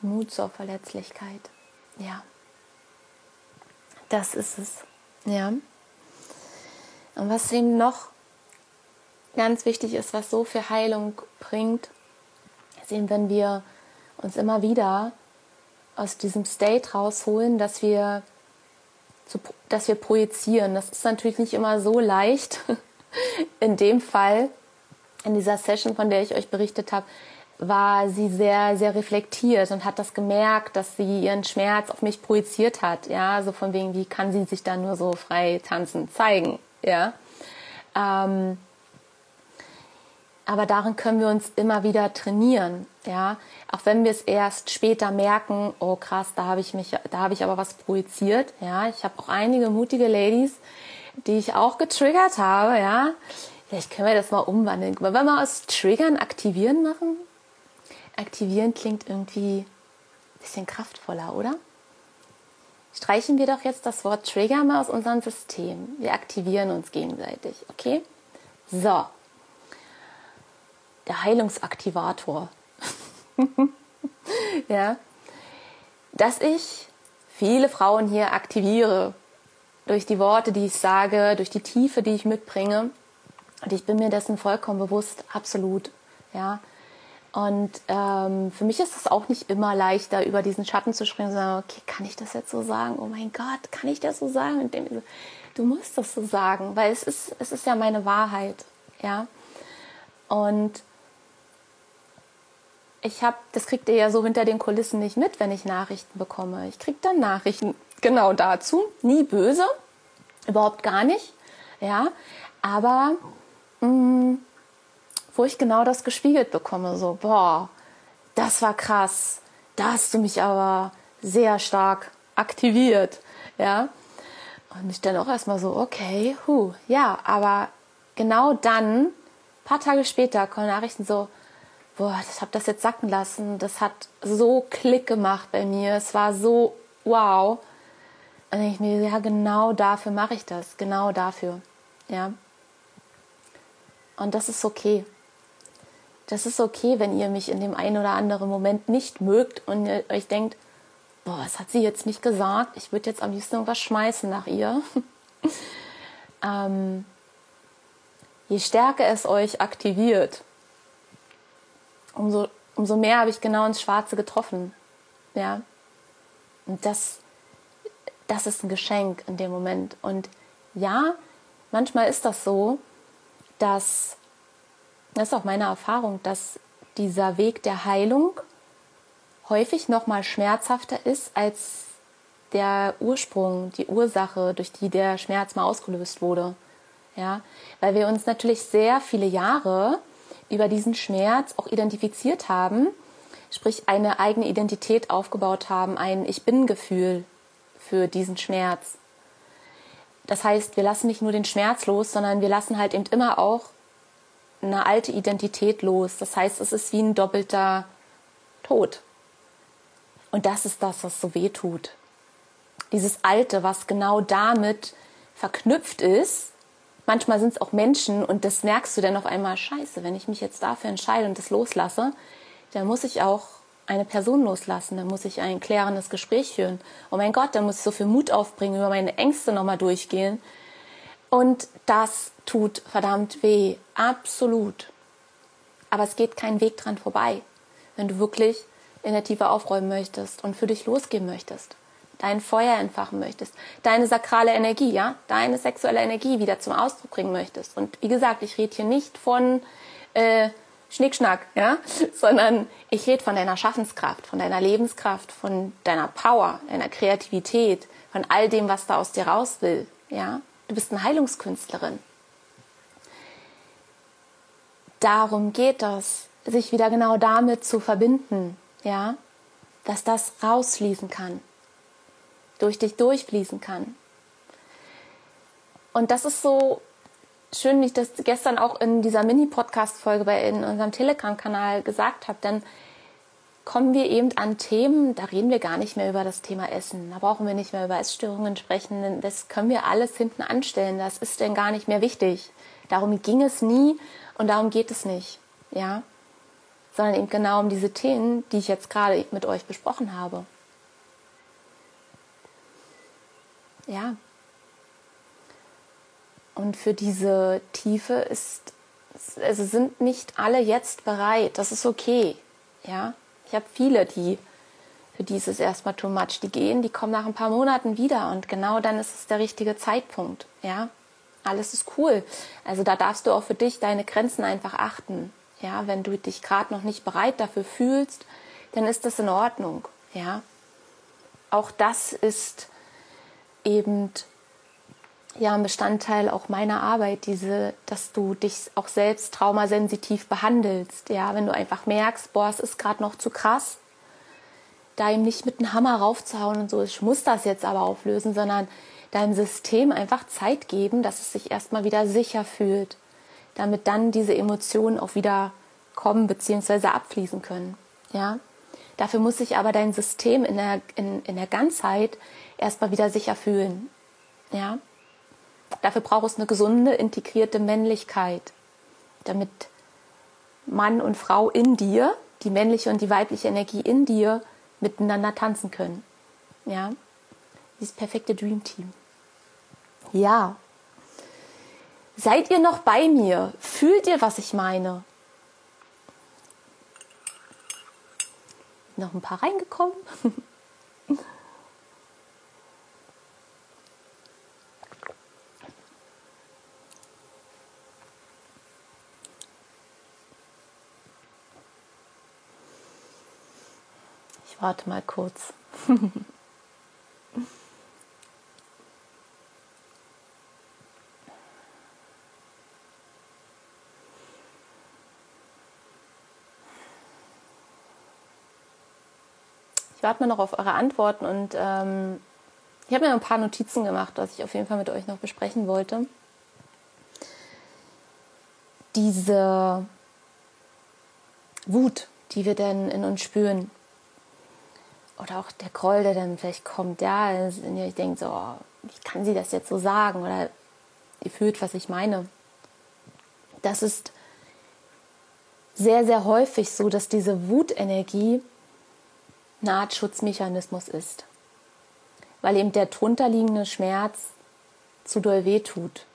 Mut zur Verletzlichkeit. Ja. Das ist es. Ja. Und was eben noch ganz wichtig ist, was so viel Heilung bringt, ist eben, wenn wir uns immer wieder aus diesem State rausholen, dass wir, dass wir projizieren. Das ist natürlich nicht immer so leicht. In dem Fall, in dieser Session, von der ich euch berichtet habe, war sie sehr, sehr reflektiert und hat das gemerkt, dass sie ihren Schmerz auf mich projiziert hat. Ja, so von wegen, wie kann sie sich da nur so frei tanzen zeigen? Ja. Ähm, aber darin können wir uns immer wieder trainieren, ja. Auch wenn wir es erst später merken, oh krass, da habe ich mich, da habe ich aber was projiziert, ja. Ich habe auch einige mutige Ladies, die ich auch getriggert habe, ja. Vielleicht können wir das mal umwandeln. Wollen wir aus Triggern aktivieren machen? Aktivieren klingt irgendwie ein bisschen kraftvoller, oder? Streichen wir doch jetzt das Wort Trigger mal aus unserem System. Wir aktivieren uns gegenseitig, okay? So. Der Heilungsaktivator. ja. Dass ich viele Frauen hier aktiviere durch die Worte, die ich sage, durch die Tiefe, die ich mitbringe. Und ich bin mir dessen vollkommen bewusst, absolut. Ja. Und ähm, für mich ist es auch nicht immer leichter, über diesen Schatten zu springen sagen, okay, kann ich das jetzt so sagen? Oh mein Gott, kann ich das so sagen? Und dem, du musst das so sagen, weil es ist, es ist ja meine Wahrheit, ja. Und ich habe, das kriegt ihr ja so hinter den Kulissen nicht mit, wenn ich Nachrichten bekomme. Ich kriege dann Nachrichten genau dazu, nie böse, überhaupt gar nicht, ja. Aber mh, mm, wo ich genau das gespiegelt bekomme. So, boah, das war krass. Da hast du mich aber sehr stark aktiviert. Ja. Und ich dann auch erstmal so, okay, hu, ja, aber genau dann, paar Tage später, kommen Nachrichten so, boah, ich habe das jetzt sacken lassen. Das hat so Klick gemacht bei mir. Es war so wow. Und ich mir, ja, genau dafür mache ich das. Genau dafür. Ja. Und das ist okay das ist okay, wenn ihr mich in dem einen oder anderen Moment nicht mögt und ihr euch denkt, boah, was hat sie jetzt nicht gesagt? Ich würde jetzt am liebsten irgendwas schmeißen nach ihr. ähm, je stärker es euch aktiviert, umso, umso mehr habe ich genau ins Schwarze getroffen. Ja. Und das, das ist ein Geschenk in dem Moment. Und ja, manchmal ist das so, dass das ist auch meine Erfahrung, dass dieser Weg der Heilung häufig noch mal schmerzhafter ist als der Ursprung, die Ursache, durch die der Schmerz mal ausgelöst wurde. Ja, weil wir uns natürlich sehr viele Jahre über diesen Schmerz auch identifiziert haben, sprich eine eigene Identität aufgebaut haben, ein Ich bin-Gefühl für diesen Schmerz. Das heißt, wir lassen nicht nur den Schmerz los, sondern wir lassen halt eben immer auch eine alte Identität los. Das heißt, es ist wie ein doppelter Tod. Und das ist das, was so weh tut. dieses Alte, was genau damit verknüpft ist. Manchmal sind es auch Menschen und das merkst du dann auf einmal, scheiße, wenn ich mich jetzt dafür entscheide und das loslasse, dann muss ich auch eine Person loslassen, dann muss ich ein klärendes Gespräch führen. Oh mein Gott, dann muss ich so viel Mut aufbringen, über meine Ängste nochmal durchgehen. Und das tut verdammt weh, absolut. Aber es geht kein Weg dran vorbei, wenn du wirklich in der Tiefe aufräumen möchtest und für dich losgehen möchtest, dein Feuer entfachen möchtest, deine sakrale Energie, ja, deine sexuelle Energie wieder zum Ausdruck bringen möchtest. Und wie gesagt, ich rede hier nicht von äh, Schnickschnack, ja, sondern ich rede von deiner Schaffenskraft, von deiner Lebenskraft, von deiner Power, deiner Kreativität, von all dem, was da aus dir raus will, ja. Du bist eine Heilungskünstlerin. Darum geht es, sich wieder genau damit zu verbinden, ja, dass das rausfließen kann, durch dich durchfließen kann. Und das ist so schön, wie ich das gestern auch in dieser Mini-Podcast-Folge bei in unserem Telegram-Kanal gesagt habe, dann kommen wir eben an Themen, da reden wir gar nicht mehr über das Thema Essen. Da brauchen wir nicht mehr über Essstörungen sprechen, denn das können wir alles hinten anstellen. Das ist denn gar nicht mehr wichtig. Darum ging es nie und darum geht es nicht. Ja? Sondern eben genau um diese Themen, die ich jetzt gerade mit euch besprochen habe. Ja, und für diese Tiefe ist, also sind nicht alle jetzt bereit. Das ist okay. Ja, ich habe viele, die für dieses erstmal too much, die gehen, die kommen nach ein paar Monaten wieder und genau dann ist es der richtige Zeitpunkt. Ja, alles ist cool. Also da darfst du auch für dich deine Grenzen einfach achten. Ja, wenn du dich gerade noch nicht bereit dafür fühlst, dann ist das in Ordnung. Ja, auch das ist eben ja ein Bestandteil auch meiner Arbeit, diese, dass du dich auch selbst traumasensitiv behandelst. Ja, wenn du einfach merkst, boah, es ist gerade noch zu krass, da ihm nicht mit einem Hammer raufzuhauen und so, ich muss das jetzt aber auflösen, sondern deinem System einfach Zeit geben, dass es sich erstmal wieder sicher fühlt, damit dann diese Emotionen auch wieder kommen bzw. abfließen können. Ja, dafür muss sich aber dein System in der, in, in der Ganzheit erstmal wieder sicher fühlen. Ja, Dafür braucht es eine gesunde, integrierte Männlichkeit, damit Mann und Frau in dir, die männliche und die weibliche Energie in dir miteinander tanzen können. Ja, dieses perfekte Dream Team. Ja. Seid ihr noch bei mir? Fühlt ihr, was ich meine? Noch ein paar reingekommen? warte mal kurz. Ich warte mal noch auf eure Antworten und ähm, ich habe mir ein paar Notizen gemacht, was ich auf jeden Fall mit euch noch besprechen wollte. Diese Wut, die wir denn in uns spüren, oder auch der Groll, der dann vielleicht kommt, ja, euch denkt, so, oh, wie kann sie das jetzt so sagen? Oder ihr fühlt, was ich meine. Das ist sehr, sehr häufig so, dass diese Wutenergie eine Art Schutzmechanismus ist. Weil eben der drunterliegende Schmerz zu doll weh tut.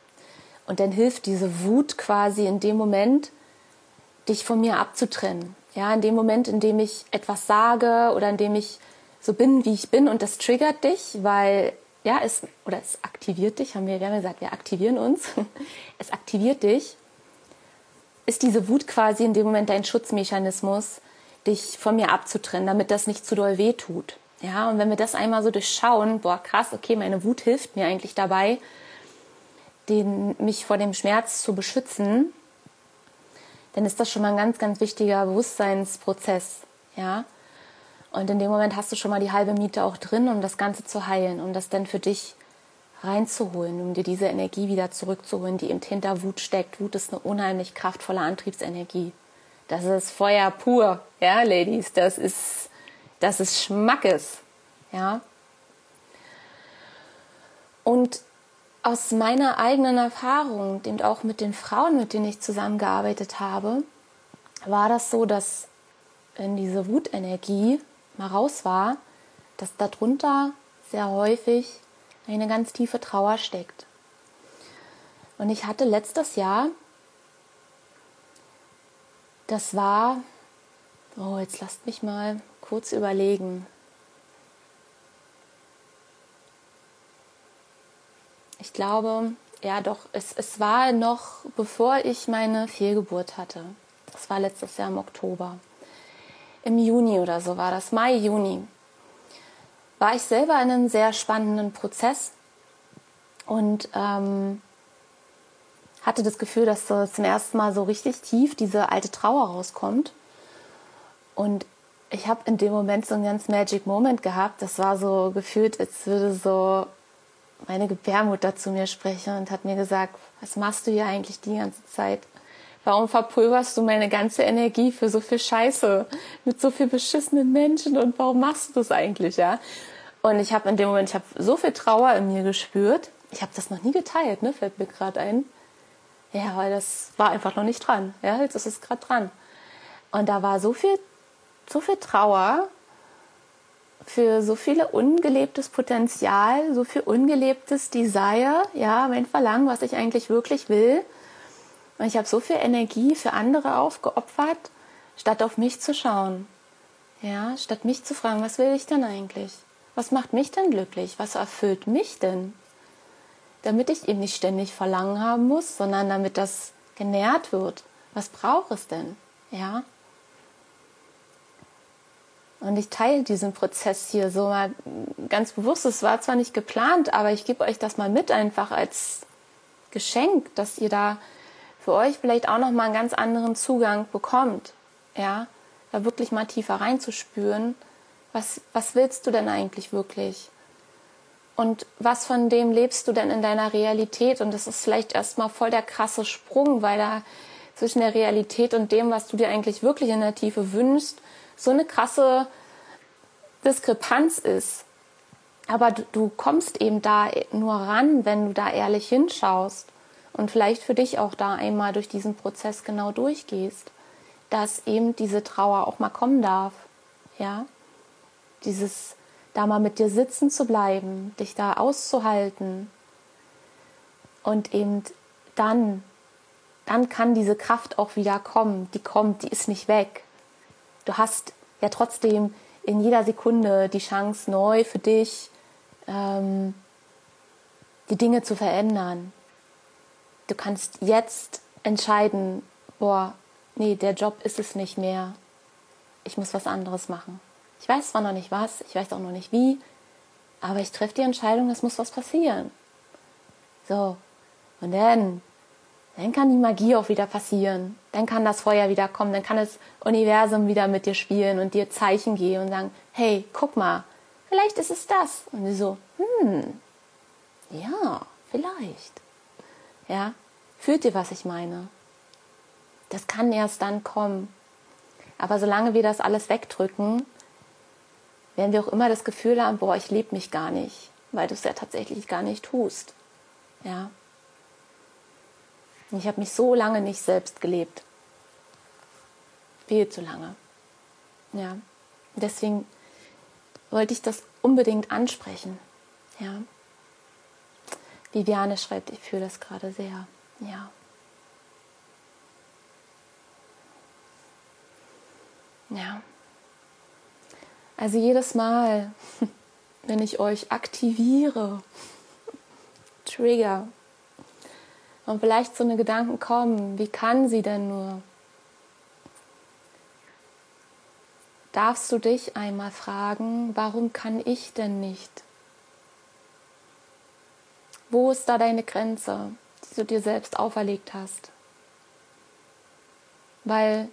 Und dann hilft diese Wut quasi in dem Moment, dich von mir abzutrennen. Ja, in dem Moment, in dem ich etwas sage oder in dem ich so bin, wie ich bin und das triggert dich, weil ja, es oder es aktiviert dich, haben wir gerne gesagt, wir aktivieren uns. Es aktiviert dich. Ist diese Wut quasi in dem Moment dein Schutzmechanismus, dich von mir abzutrennen, damit das nicht zu doll weh tut. Ja, und wenn wir das einmal so durchschauen, boah, krass, okay, meine Wut hilft mir eigentlich dabei, den, mich vor dem Schmerz zu beschützen, dann ist das schon mal ein ganz, ganz wichtiger Bewusstseinsprozess. Ja, und in dem Moment hast du schon mal die halbe Miete auch drin, um das Ganze zu heilen, um das dann für dich reinzuholen, um dir diese Energie wieder zurückzuholen, die eben hinter Wut steckt. Wut ist eine unheimlich kraftvolle Antriebsenergie. Das ist Feuer pur, ja, Ladies. Das ist, das ist Schmackes, ja. Und aus meiner eigenen Erfahrung und auch mit den Frauen, mit denen ich zusammengearbeitet habe, war das so, dass wenn diese Wutenergie mal raus war, dass darunter sehr häufig eine ganz tiefe Trauer steckt. Und ich hatte letztes Jahr, das war, oh, jetzt lasst mich mal kurz überlegen. Ich glaube, ja doch, es, es war noch bevor ich meine Fehlgeburt hatte. Das war letztes Jahr im Oktober. Im Juni oder so war das, Mai, Juni. War ich selber in einem sehr spannenden Prozess und ähm, hatte das Gefühl, dass so zum ersten Mal so richtig tief diese alte Trauer rauskommt. Und ich habe in dem Moment so einen ganz Magic Moment gehabt. Das war so gefühlt, als würde so meine Gebärmutter zu mir sprechen und hat mir gesagt, was machst du hier eigentlich die ganze Zeit? Warum verpulverst du meine ganze Energie für so viel Scheiße mit so viel beschissenen Menschen und warum machst du das eigentlich, ja? Und ich habe in dem Moment, ich habe so viel Trauer in mir gespürt. Ich habe das noch nie geteilt, ne? Fällt mir gerade ein. Ja, weil das war einfach noch nicht dran. Ja, jetzt ist es gerade dran. Und da war so viel, so viel Trauer für so viel ungelebtes Potenzial, so viel ungelebtes Desire, ja, mein Verlangen, was ich eigentlich wirklich will. Und ich habe so viel Energie für andere aufgeopfert, statt auf mich zu schauen. Ja, statt mich zu fragen, was will ich denn eigentlich? Was macht mich denn glücklich? Was erfüllt mich denn? Damit ich eben nicht ständig Verlangen haben muss, sondern damit das genährt wird. Was braucht es denn? Ja, und ich teile diesen Prozess hier so mal ganz bewusst. Es war zwar nicht geplant, aber ich gebe euch das mal mit einfach als Geschenk, dass ihr da für euch vielleicht auch noch mal einen ganz anderen Zugang bekommt. Ja, da wirklich mal tiefer reinzuspüren. Was, was willst du denn eigentlich wirklich? Und was von dem lebst du denn in deiner Realität? Und das ist vielleicht erstmal voll der krasse Sprung, weil da zwischen der Realität und dem, was du dir eigentlich wirklich in der Tiefe wünschst, so eine krasse Diskrepanz ist. Aber du, du kommst eben da nur ran, wenn du da ehrlich hinschaust und vielleicht für dich auch da einmal durch diesen Prozess genau durchgehst, dass eben diese Trauer auch mal kommen darf. Ja, dieses da mal mit dir sitzen zu bleiben, dich da auszuhalten und eben dann, dann kann diese Kraft auch wieder kommen. Die kommt, die ist nicht weg du hast ja trotzdem in jeder Sekunde die Chance, neu für dich ähm, die Dinge zu verändern. Du kannst jetzt entscheiden, boah, nee, der Job ist es nicht mehr. Ich muss was anderes machen. Ich weiß zwar noch nicht was, ich weiß auch noch nicht wie, aber ich treffe die Entscheidung, es muss was passieren. So, und dann dann kann die Magie auch wieder passieren. Dann kann das Feuer wieder kommen, dann kann das Universum wieder mit dir spielen und dir Zeichen geben und sagen, hey, guck mal, vielleicht ist es das. Und sie so, hm, ja, vielleicht. Ja, fühlt ihr, was ich meine? Das kann erst dann kommen. Aber solange wir das alles wegdrücken, werden wir auch immer das Gefühl haben, boah, ich lebe mich gar nicht, weil du es ja tatsächlich gar nicht tust. Ja, ich habe mich so lange nicht selbst gelebt. Viel zu lange. Ja. Deswegen wollte ich das unbedingt ansprechen. Ja. Viviane schreibt, ich fühle das gerade sehr. Ja. Ja. Also jedes Mal, wenn ich euch aktiviere, trigger, und vielleicht so eine Gedanken kommen, wie kann sie denn nur? Darfst du dich einmal fragen, warum kann ich denn nicht? Wo ist da deine Grenze, die du dir selbst auferlegt hast? Weil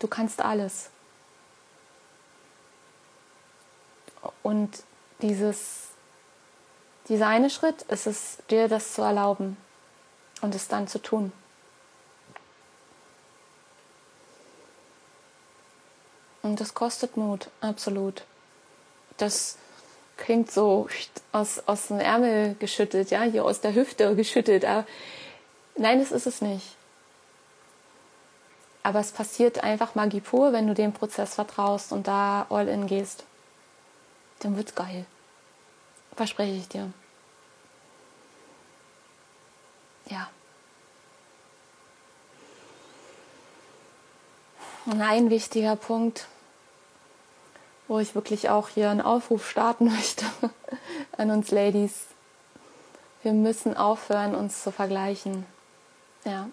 du kannst alles. Und dieses, dieser eine Schritt ist es, dir das zu erlauben und es dann zu tun. Und das kostet Mut, absolut. Das klingt so aus, aus dem Ärmel geschüttet, ja, hier aus der Hüfte geschüttet. Aber nein, das ist es nicht. Aber es passiert einfach Magie pur, wenn du dem Prozess vertraust und da all in gehst. Dann wird's geil. Verspreche ich dir. Ja. Und ein wichtiger Punkt, wo ich wirklich auch hier einen Aufruf starten möchte an uns Ladies. Wir müssen aufhören, uns zu vergleichen. Ja.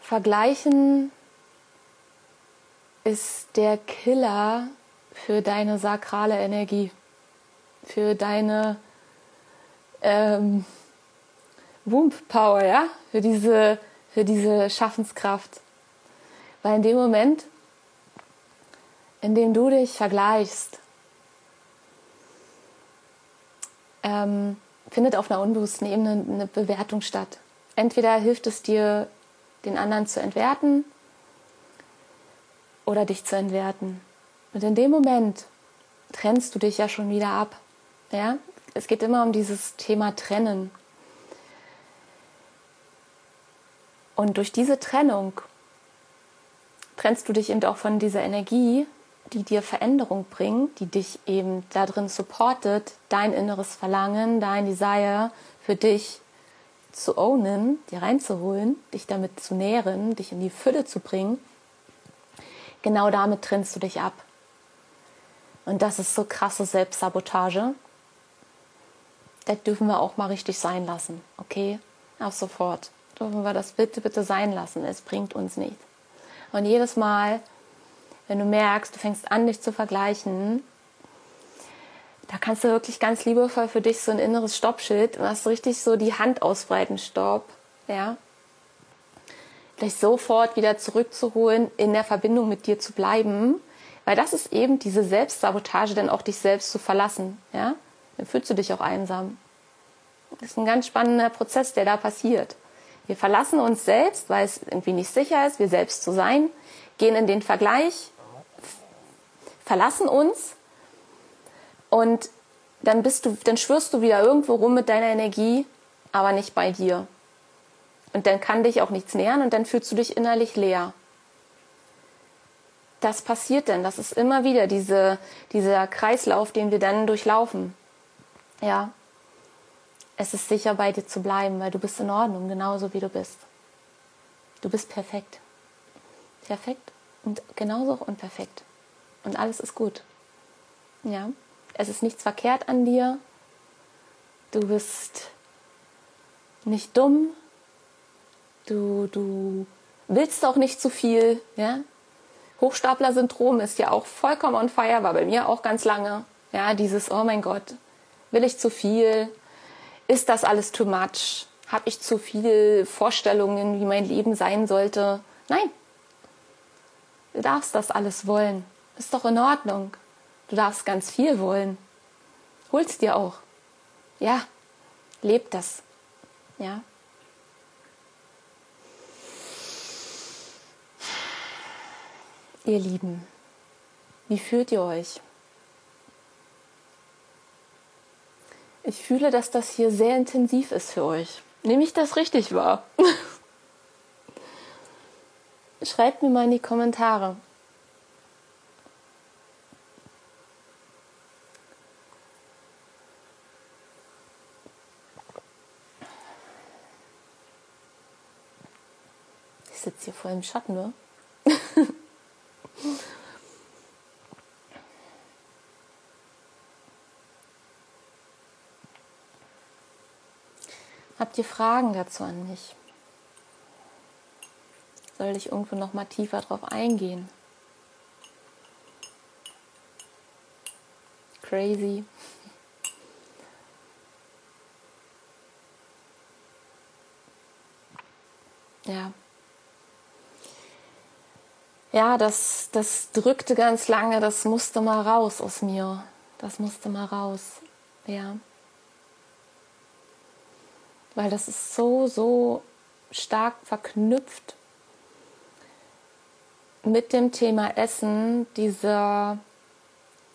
Vergleichen ist der Killer für deine sakrale Energie, für deine ähm, Womb Power, ja, für diese, für diese Schaffenskraft. Weil in dem Moment, in dem du dich vergleichst, ähm, findet auf einer unbewussten Ebene eine Bewertung statt. Entweder hilft es dir, den anderen zu entwerten oder dich zu entwerten. Und in dem Moment trennst du dich ja schon wieder ab. Ja? Es geht immer um dieses Thema Trennen. Und durch diese Trennung trennst du dich eben auch von dieser Energie, die dir Veränderung bringt, die dich eben darin supportet, dein inneres Verlangen, dein Desire für dich zu ownen, dir reinzuholen, dich damit zu nähren, dich in die Fülle zu bringen. Genau damit trennst du dich ab. Und das ist so krasse Selbstsabotage. Das dürfen wir auch mal richtig sein lassen, okay? Ab sofort dürfen wir das bitte, bitte sein lassen. Es bringt uns nichts. Und jedes Mal, wenn du merkst, du fängst an, dich zu vergleichen, da kannst du wirklich ganz liebevoll für dich so ein inneres Stoppschild, du hast richtig so die Hand ausbreiten, Stopp, ja. Dich sofort wieder zurückzuholen, in der Verbindung mit dir zu bleiben, weil das ist eben diese Selbstsabotage, dann auch dich selbst zu verlassen, ja. Dann fühlst du dich auch einsam. Das ist ein ganz spannender Prozess, der da passiert. Wir verlassen uns selbst, weil es irgendwie nicht sicher ist, wir selbst zu sein, gehen in den Vergleich, verlassen uns und dann bist du, dann schwirrst du wieder irgendwo rum mit deiner Energie, aber nicht bei dir. Und dann kann dich auch nichts nähern und dann fühlst du dich innerlich leer. Das passiert dann. Das ist immer wieder diese, dieser Kreislauf, den wir dann durchlaufen. Ja es ist sicher bei dir zu bleiben, weil du bist in Ordnung, genauso wie du bist. Du bist perfekt. Perfekt und genauso auch unperfekt. Und alles ist gut. Ja, es ist nichts verkehrt an dir. Du bist nicht dumm. Du, du willst auch nicht zu viel. Ja? Hochstapler-Syndrom ist ja auch vollkommen on fire, war bei mir auch ganz lange. Ja, dieses, oh mein Gott, will ich zu viel? ist das alles too much? Habe ich zu viele Vorstellungen, wie mein Leben sein sollte? Nein. Du darfst das alles wollen. Ist doch in Ordnung. Du darfst ganz viel wollen. Hol's dir auch. Ja, lebt das. Ja. Ihr Lieben, wie fühlt ihr euch? Ich fühle, dass das hier sehr intensiv ist für euch. Nehme ich das richtig wahr? Schreibt mir mal in die Kommentare. Im Schatten, ne? Habt ihr Fragen dazu an mich? Soll ich irgendwo noch mal tiefer drauf eingehen? Crazy. Ja. Ja, das, das drückte ganz lange, das musste mal raus aus mir. Das musste mal raus. Ja weil das ist so, so stark verknüpft mit dem Thema Essen, dieser,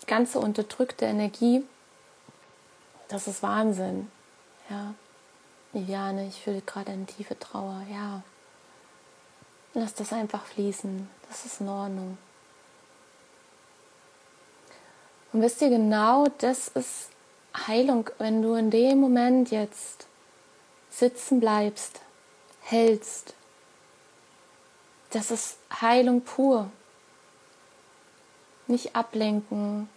ganze unterdrückte Energie, das ist Wahnsinn. Ja, Viviane, ich fühle gerade eine tiefe Trauer. Ja, lass das einfach fließen. Das ist in Ordnung. Und wisst ihr genau, das ist Heilung, wenn du in dem Moment jetzt sitzen bleibst, hältst. Das ist Heilung pur. Nicht ablenken,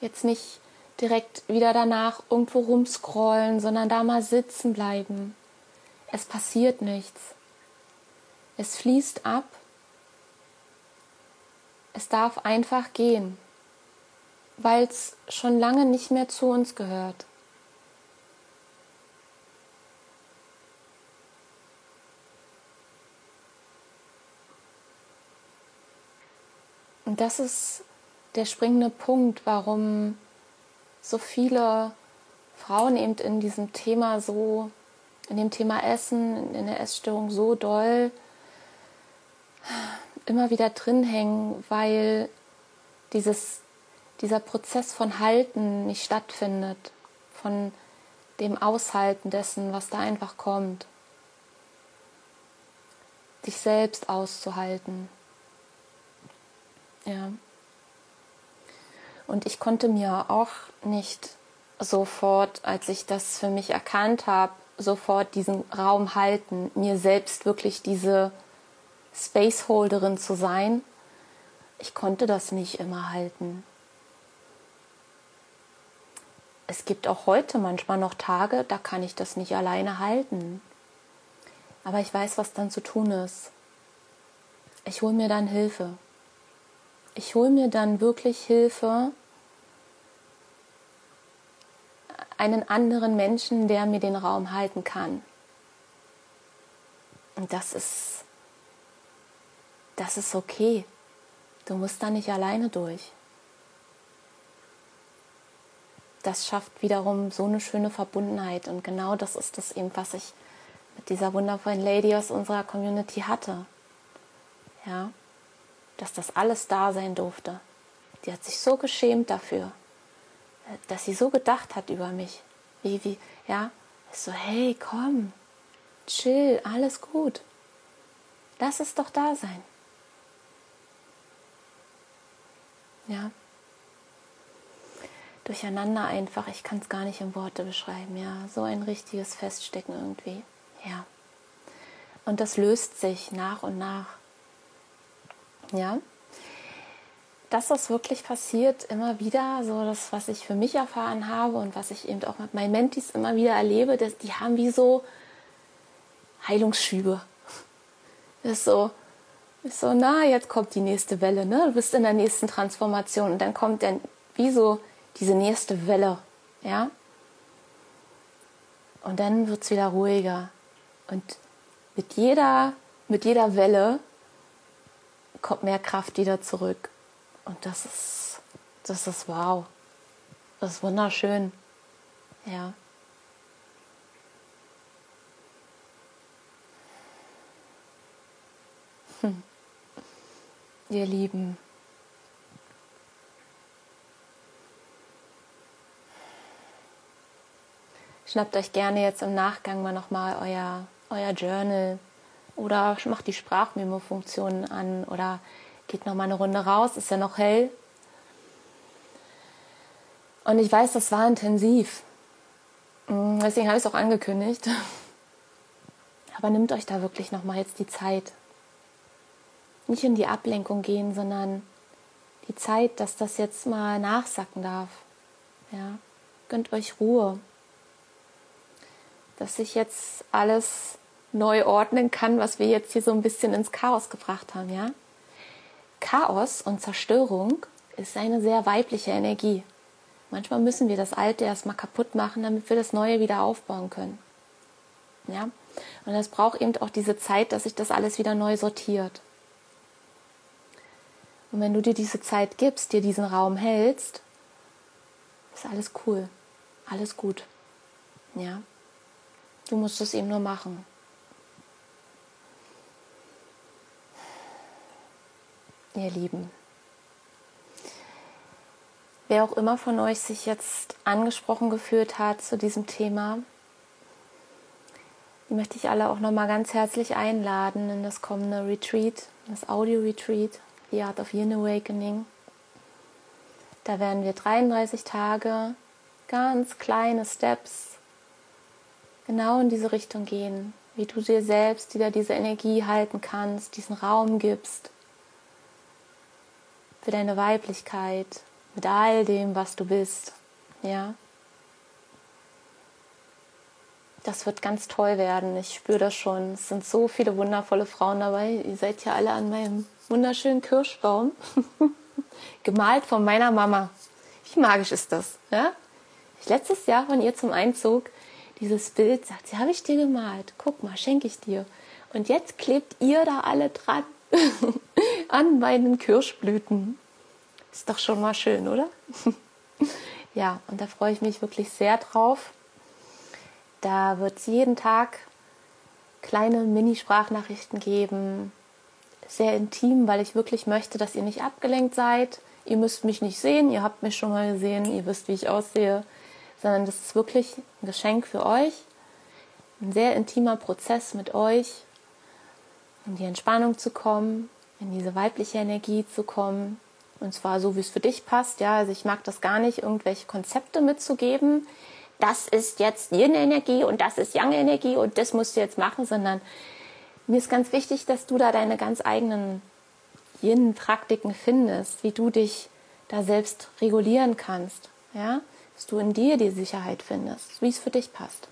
jetzt nicht direkt wieder danach irgendwo rumscrollen, sondern da mal sitzen bleiben. Es passiert nichts. Es fließt ab. Es darf einfach gehen weil es schon lange nicht mehr zu uns gehört. Und das ist der springende Punkt, warum so viele Frauen eben in diesem Thema so, in dem Thema Essen, in der Essstörung so doll immer wieder drin hängen, weil dieses dieser Prozess von Halten nicht stattfindet, von dem Aushalten dessen, was da einfach kommt. Sich selbst auszuhalten. Ja. Und ich konnte mir auch nicht sofort, als ich das für mich erkannt habe, sofort diesen Raum halten, mir selbst wirklich diese Spaceholderin zu sein. Ich konnte das nicht immer halten es gibt auch heute manchmal noch Tage, da kann ich das nicht alleine halten. Aber ich weiß, was dann zu tun ist. Ich hole mir dann Hilfe. Ich hole mir dann wirklich Hilfe, einen anderen Menschen, der mir den Raum halten kann. Und das ist, das ist okay. Du musst da nicht alleine durch das schafft wiederum so eine schöne Verbundenheit. Und genau das ist das eben, was ich mit dieser wundervollen Lady aus unserer Community hatte. Ja, dass das alles da sein durfte. Die hat sich so geschämt dafür, dass sie so gedacht hat über mich. Wie, wie, ja, so, hey, komm, chill, alles gut. Lass es doch da sein. Ja durcheinander einfach. Ich kann es gar nicht in Worte beschreiben. Ja, so ein richtiges Feststecken irgendwie. Ja. Und das löst sich nach und nach. Ja. Das, was wirklich passiert, immer wieder, so das, was ich für mich erfahren habe und was ich eben auch mit meinen Mentis immer wieder erlebe, dass die haben wie so Heilungsschübe. Das ist so, so, na, jetzt kommt die nächste Welle, ne? Du bist in der nächsten Transformation und dann kommt dann wie so diese nächste Welle, ja. Und dann wird es wieder ruhiger. Und mit jeder, mit jeder Welle kommt mehr Kraft wieder zurück. Und das ist, das ist wow. Das ist wunderschön. Ja. Hm. Ihr Lieben. Schnappt euch gerne jetzt im Nachgang mal nochmal euer, euer Journal oder macht die Sprachmemo-Funktion an oder geht nochmal eine Runde raus, ist ja noch hell. Und ich weiß, das war intensiv. Mm, deswegen habe ich es auch angekündigt. Aber nimmt euch da wirklich nochmal jetzt die Zeit. Nicht in die Ablenkung gehen, sondern die Zeit, dass das jetzt mal nachsacken darf. Ja, gönnt euch Ruhe dass ich jetzt alles neu ordnen kann, was wir jetzt hier so ein bisschen ins Chaos gebracht haben, ja? Chaos und Zerstörung ist eine sehr weibliche Energie. Manchmal müssen wir das Alte erstmal kaputt machen, damit wir das Neue wieder aufbauen können. Ja? Und es braucht eben auch diese Zeit, dass sich das alles wieder neu sortiert. Und wenn du dir diese Zeit gibst, dir diesen Raum hältst, ist alles cool. Alles gut. Ja. Du musst es eben nur machen. Ihr Lieben, wer auch immer von euch sich jetzt angesprochen gefühlt hat zu diesem Thema, die möchte ich alle auch nochmal ganz herzlich einladen in das kommende Retreat, das Audio-Retreat, The Art of Yin Awakening. Da werden wir 33 Tage ganz kleine Steps genau in diese Richtung gehen, wie du dir selbst wieder diese Energie halten kannst, diesen Raum gibst für deine Weiblichkeit, mit all dem, was du bist. Ja. Das wird ganz toll werden. Ich spüre das schon. Es sind so viele wundervolle Frauen dabei. Ihr seid ja alle an meinem wunderschönen Kirschbaum. Gemalt von meiner Mama. Wie magisch ist das? Ja? Letztes Jahr von ihr zum Einzug dieses Bild sagt, sie habe ich dir gemalt. Guck mal, schenke ich dir. Und jetzt klebt ihr da alle dran an meinen Kirschblüten. Ist doch schon mal schön, oder? ja, und da freue ich mich wirklich sehr drauf. Da wird es jeden Tag kleine Mini-Sprachnachrichten geben. Sehr intim, weil ich wirklich möchte, dass ihr nicht abgelenkt seid. Ihr müsst mich nicht sehen, ihr habt mich schon mal gesehen, ihr wisst, wie ich aussehe. Sondern das ist wirklich ein Geschenk für euch. Ein sehr intimer Prozess mit euch, in die Entspannung zu kommen, in diese weibliche Energie zu kommen, und zwar so, wie es für dich passt. Ja, also ich mag das gar nicht, irgendwelche Konzepte mitzugeben. Das ist jetzt Yin-Energie und das ist Yang-Energie und das musst du jetzt machen, sondern mir ist ganz wichtig, dass du da deine ganz eigenen Yin-Praktiken findest, wie du dich da selbst regulieren kannst. Ja, dass du in dir die Sicherheit findest, wie es für dich passt.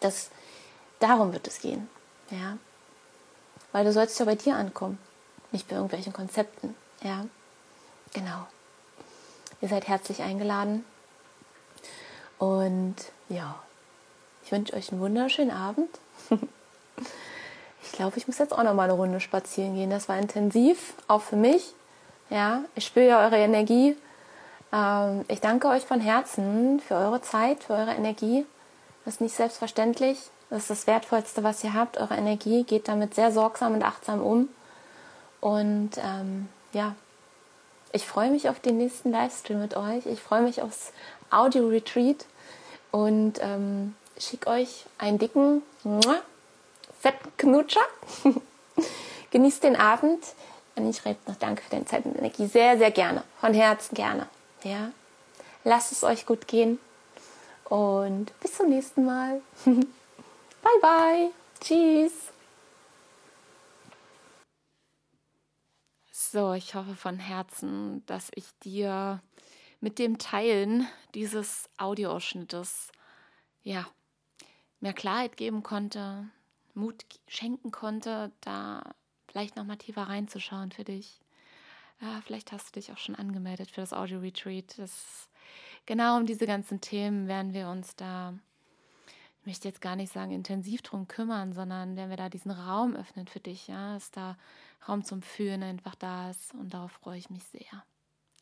Das, darum wird es gehen. Ja, weil du sollst ja bei dir ankommen, nicht bei irgendwelchen Konzepten. Ja. Genau. Ihr seid herzlich eingeladen. Und ja, ich wünsche euch einen wunderschönen Abend. ich glaube, ich muss jetzt auch noch mal eine Runde spazieren gehen. Das war intensiv, auch für mich. Ja, ich spüre ja eure Energie. Ähm, ich danke euch von Herzen für eure Zeit, für eure Energie. Das ist nicht selbstverständlich. Das ist das Wertvollste, was ihr habt. Eure Energie geht damit sehr sorgsam und achtsam um. Und ähm, ja, ich freue mich auf den nächsten Livestream mit euch. Ich freue mich aufs Audio-Retreat und ähm, schicke euch einen dicken, fetten Knutscher. Genießt den Abend. Und ich schreibe noch Danke für deine Zeit und Energie. Sehr, sehr gerne. Von Herzen gerne. Ja. Lasst es euch gut gehen. Und bis zum nächsten Mal. bye, bye. Tschüss. So, ich hoffe von Herzen, dass ich dir mit dem Teilen dieses Audioausschnittes ja mehr Klarheit geben konnte, Mut schenken konnte, da vielleicht noch mal tiefer reinzuschauen für dich. Ja, vielleicht hast du dich auch schon angemeldet für das Audio Retreat. Das genau um diese ganzen Themen werden wir uns da ich möchte jetzt gar nicht sagen intensiv drum kümmern, sondern wenn wir da diesen Raum öffnen für dich, ja, dass da Raum zum Fühlen einfach da ist und darauf freue ich mich sehr.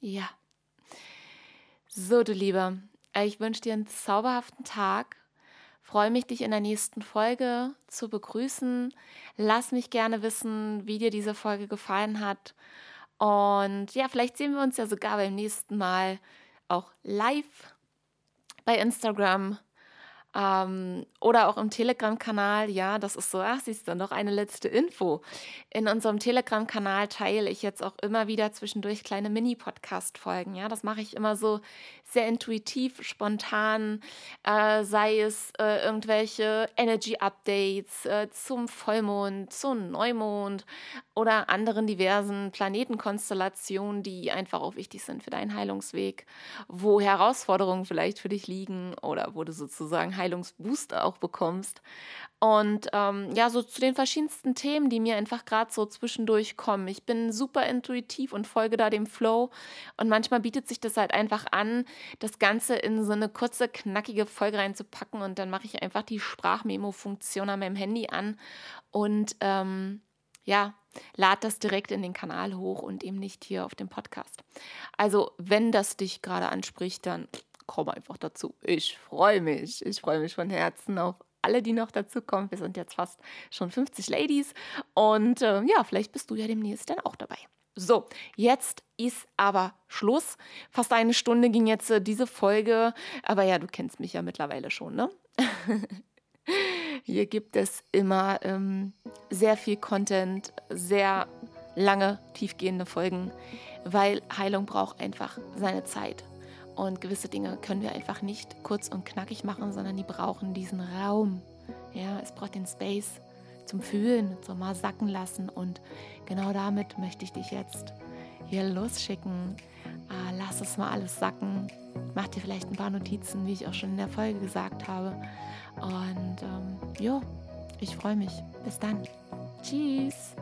Ja. So, du Liebe, ich wünsche dir einen zauberhaften Tag. Freue mich, dich in der nächsten Folge zu begrüßen. Lass mich gerne wissen, wie dir diese Folge gefallen hat. Und ja, vielleicht sehen wir uns ja sogar beim nächsten Mal auch live bei Instagram ähm, oder auch im Telegram-Kanal, ja, das ist so, ach, siehst du, noch eine letzte Info. In unserem Telegram-Kanal teile ich jetzt auch immer wieder zwischendurch kleine Mini-Podcast-Folgen, ja, das mache ich immer so sehr intuitiv, spontan, äh, sei es äh, irgendwelche Energy-Updates äh, zum Vollmond, zum Neumond oder anderen diversen Planetenkonstellationen, die einfach auch wichtig sind für deinen Heilungsweg, wo Herausforderungen vielleicht für dich liegen oder wo du sozusagen Heilungsbooster auch bekommst. Und ähm, ja, so zu den verschiedensten Themen, die mir einfach gerade so zwischendurch kommen. Ich bin super intuitiv und folge da dem Flow. Und manchmal bietet sich das halt einfach an, das Ganze in so eine kurze, knackige Folge reinzupacken. Und dann mache ich einfach die Sprachmemo-Funktion an meinem Handy an und ähm, ja, lad das direkt in den Kanal hoch und eben nicht hier auf dem Podcast. Also, wenn das dich gerade anspricht, dann komm einfach dazu. Ich freue mich. Ich freue mich von Herzen auf alle, die noch dazu kommen. Wir sind jetzt fast schon 50 Ladies und äh, ja, vielleicht bist du ja demnächst dann auch dabei. So, jetzt ist aber Schluss. Fast eine Stunde ging jetzt äh, diese Folge. Aber ja, du kennst mich ja mittlerweile schon, ne? Hier gibt es immer ähm, sehr viel Content, sehr lange, tiefgehende Folgen, weil Heilung braucht einfach seine Zeit. Und gewisse Dinge können wir einfach nicht kurz und knackig machen, sondern die brauchen diesen Raum. Ja, es braucht den Space zum Fühlen, zum mal sacken lassen. Und genau damit möchte ich dich jetzt hier losschicken. Ah, lass es mal alles sacken. Mach dir vielleicht ein paar Notizen, wie ich auch schon in der Folge gesagt habe. Und ähm, jo, ich freue mich. Bis dann. Tschüss.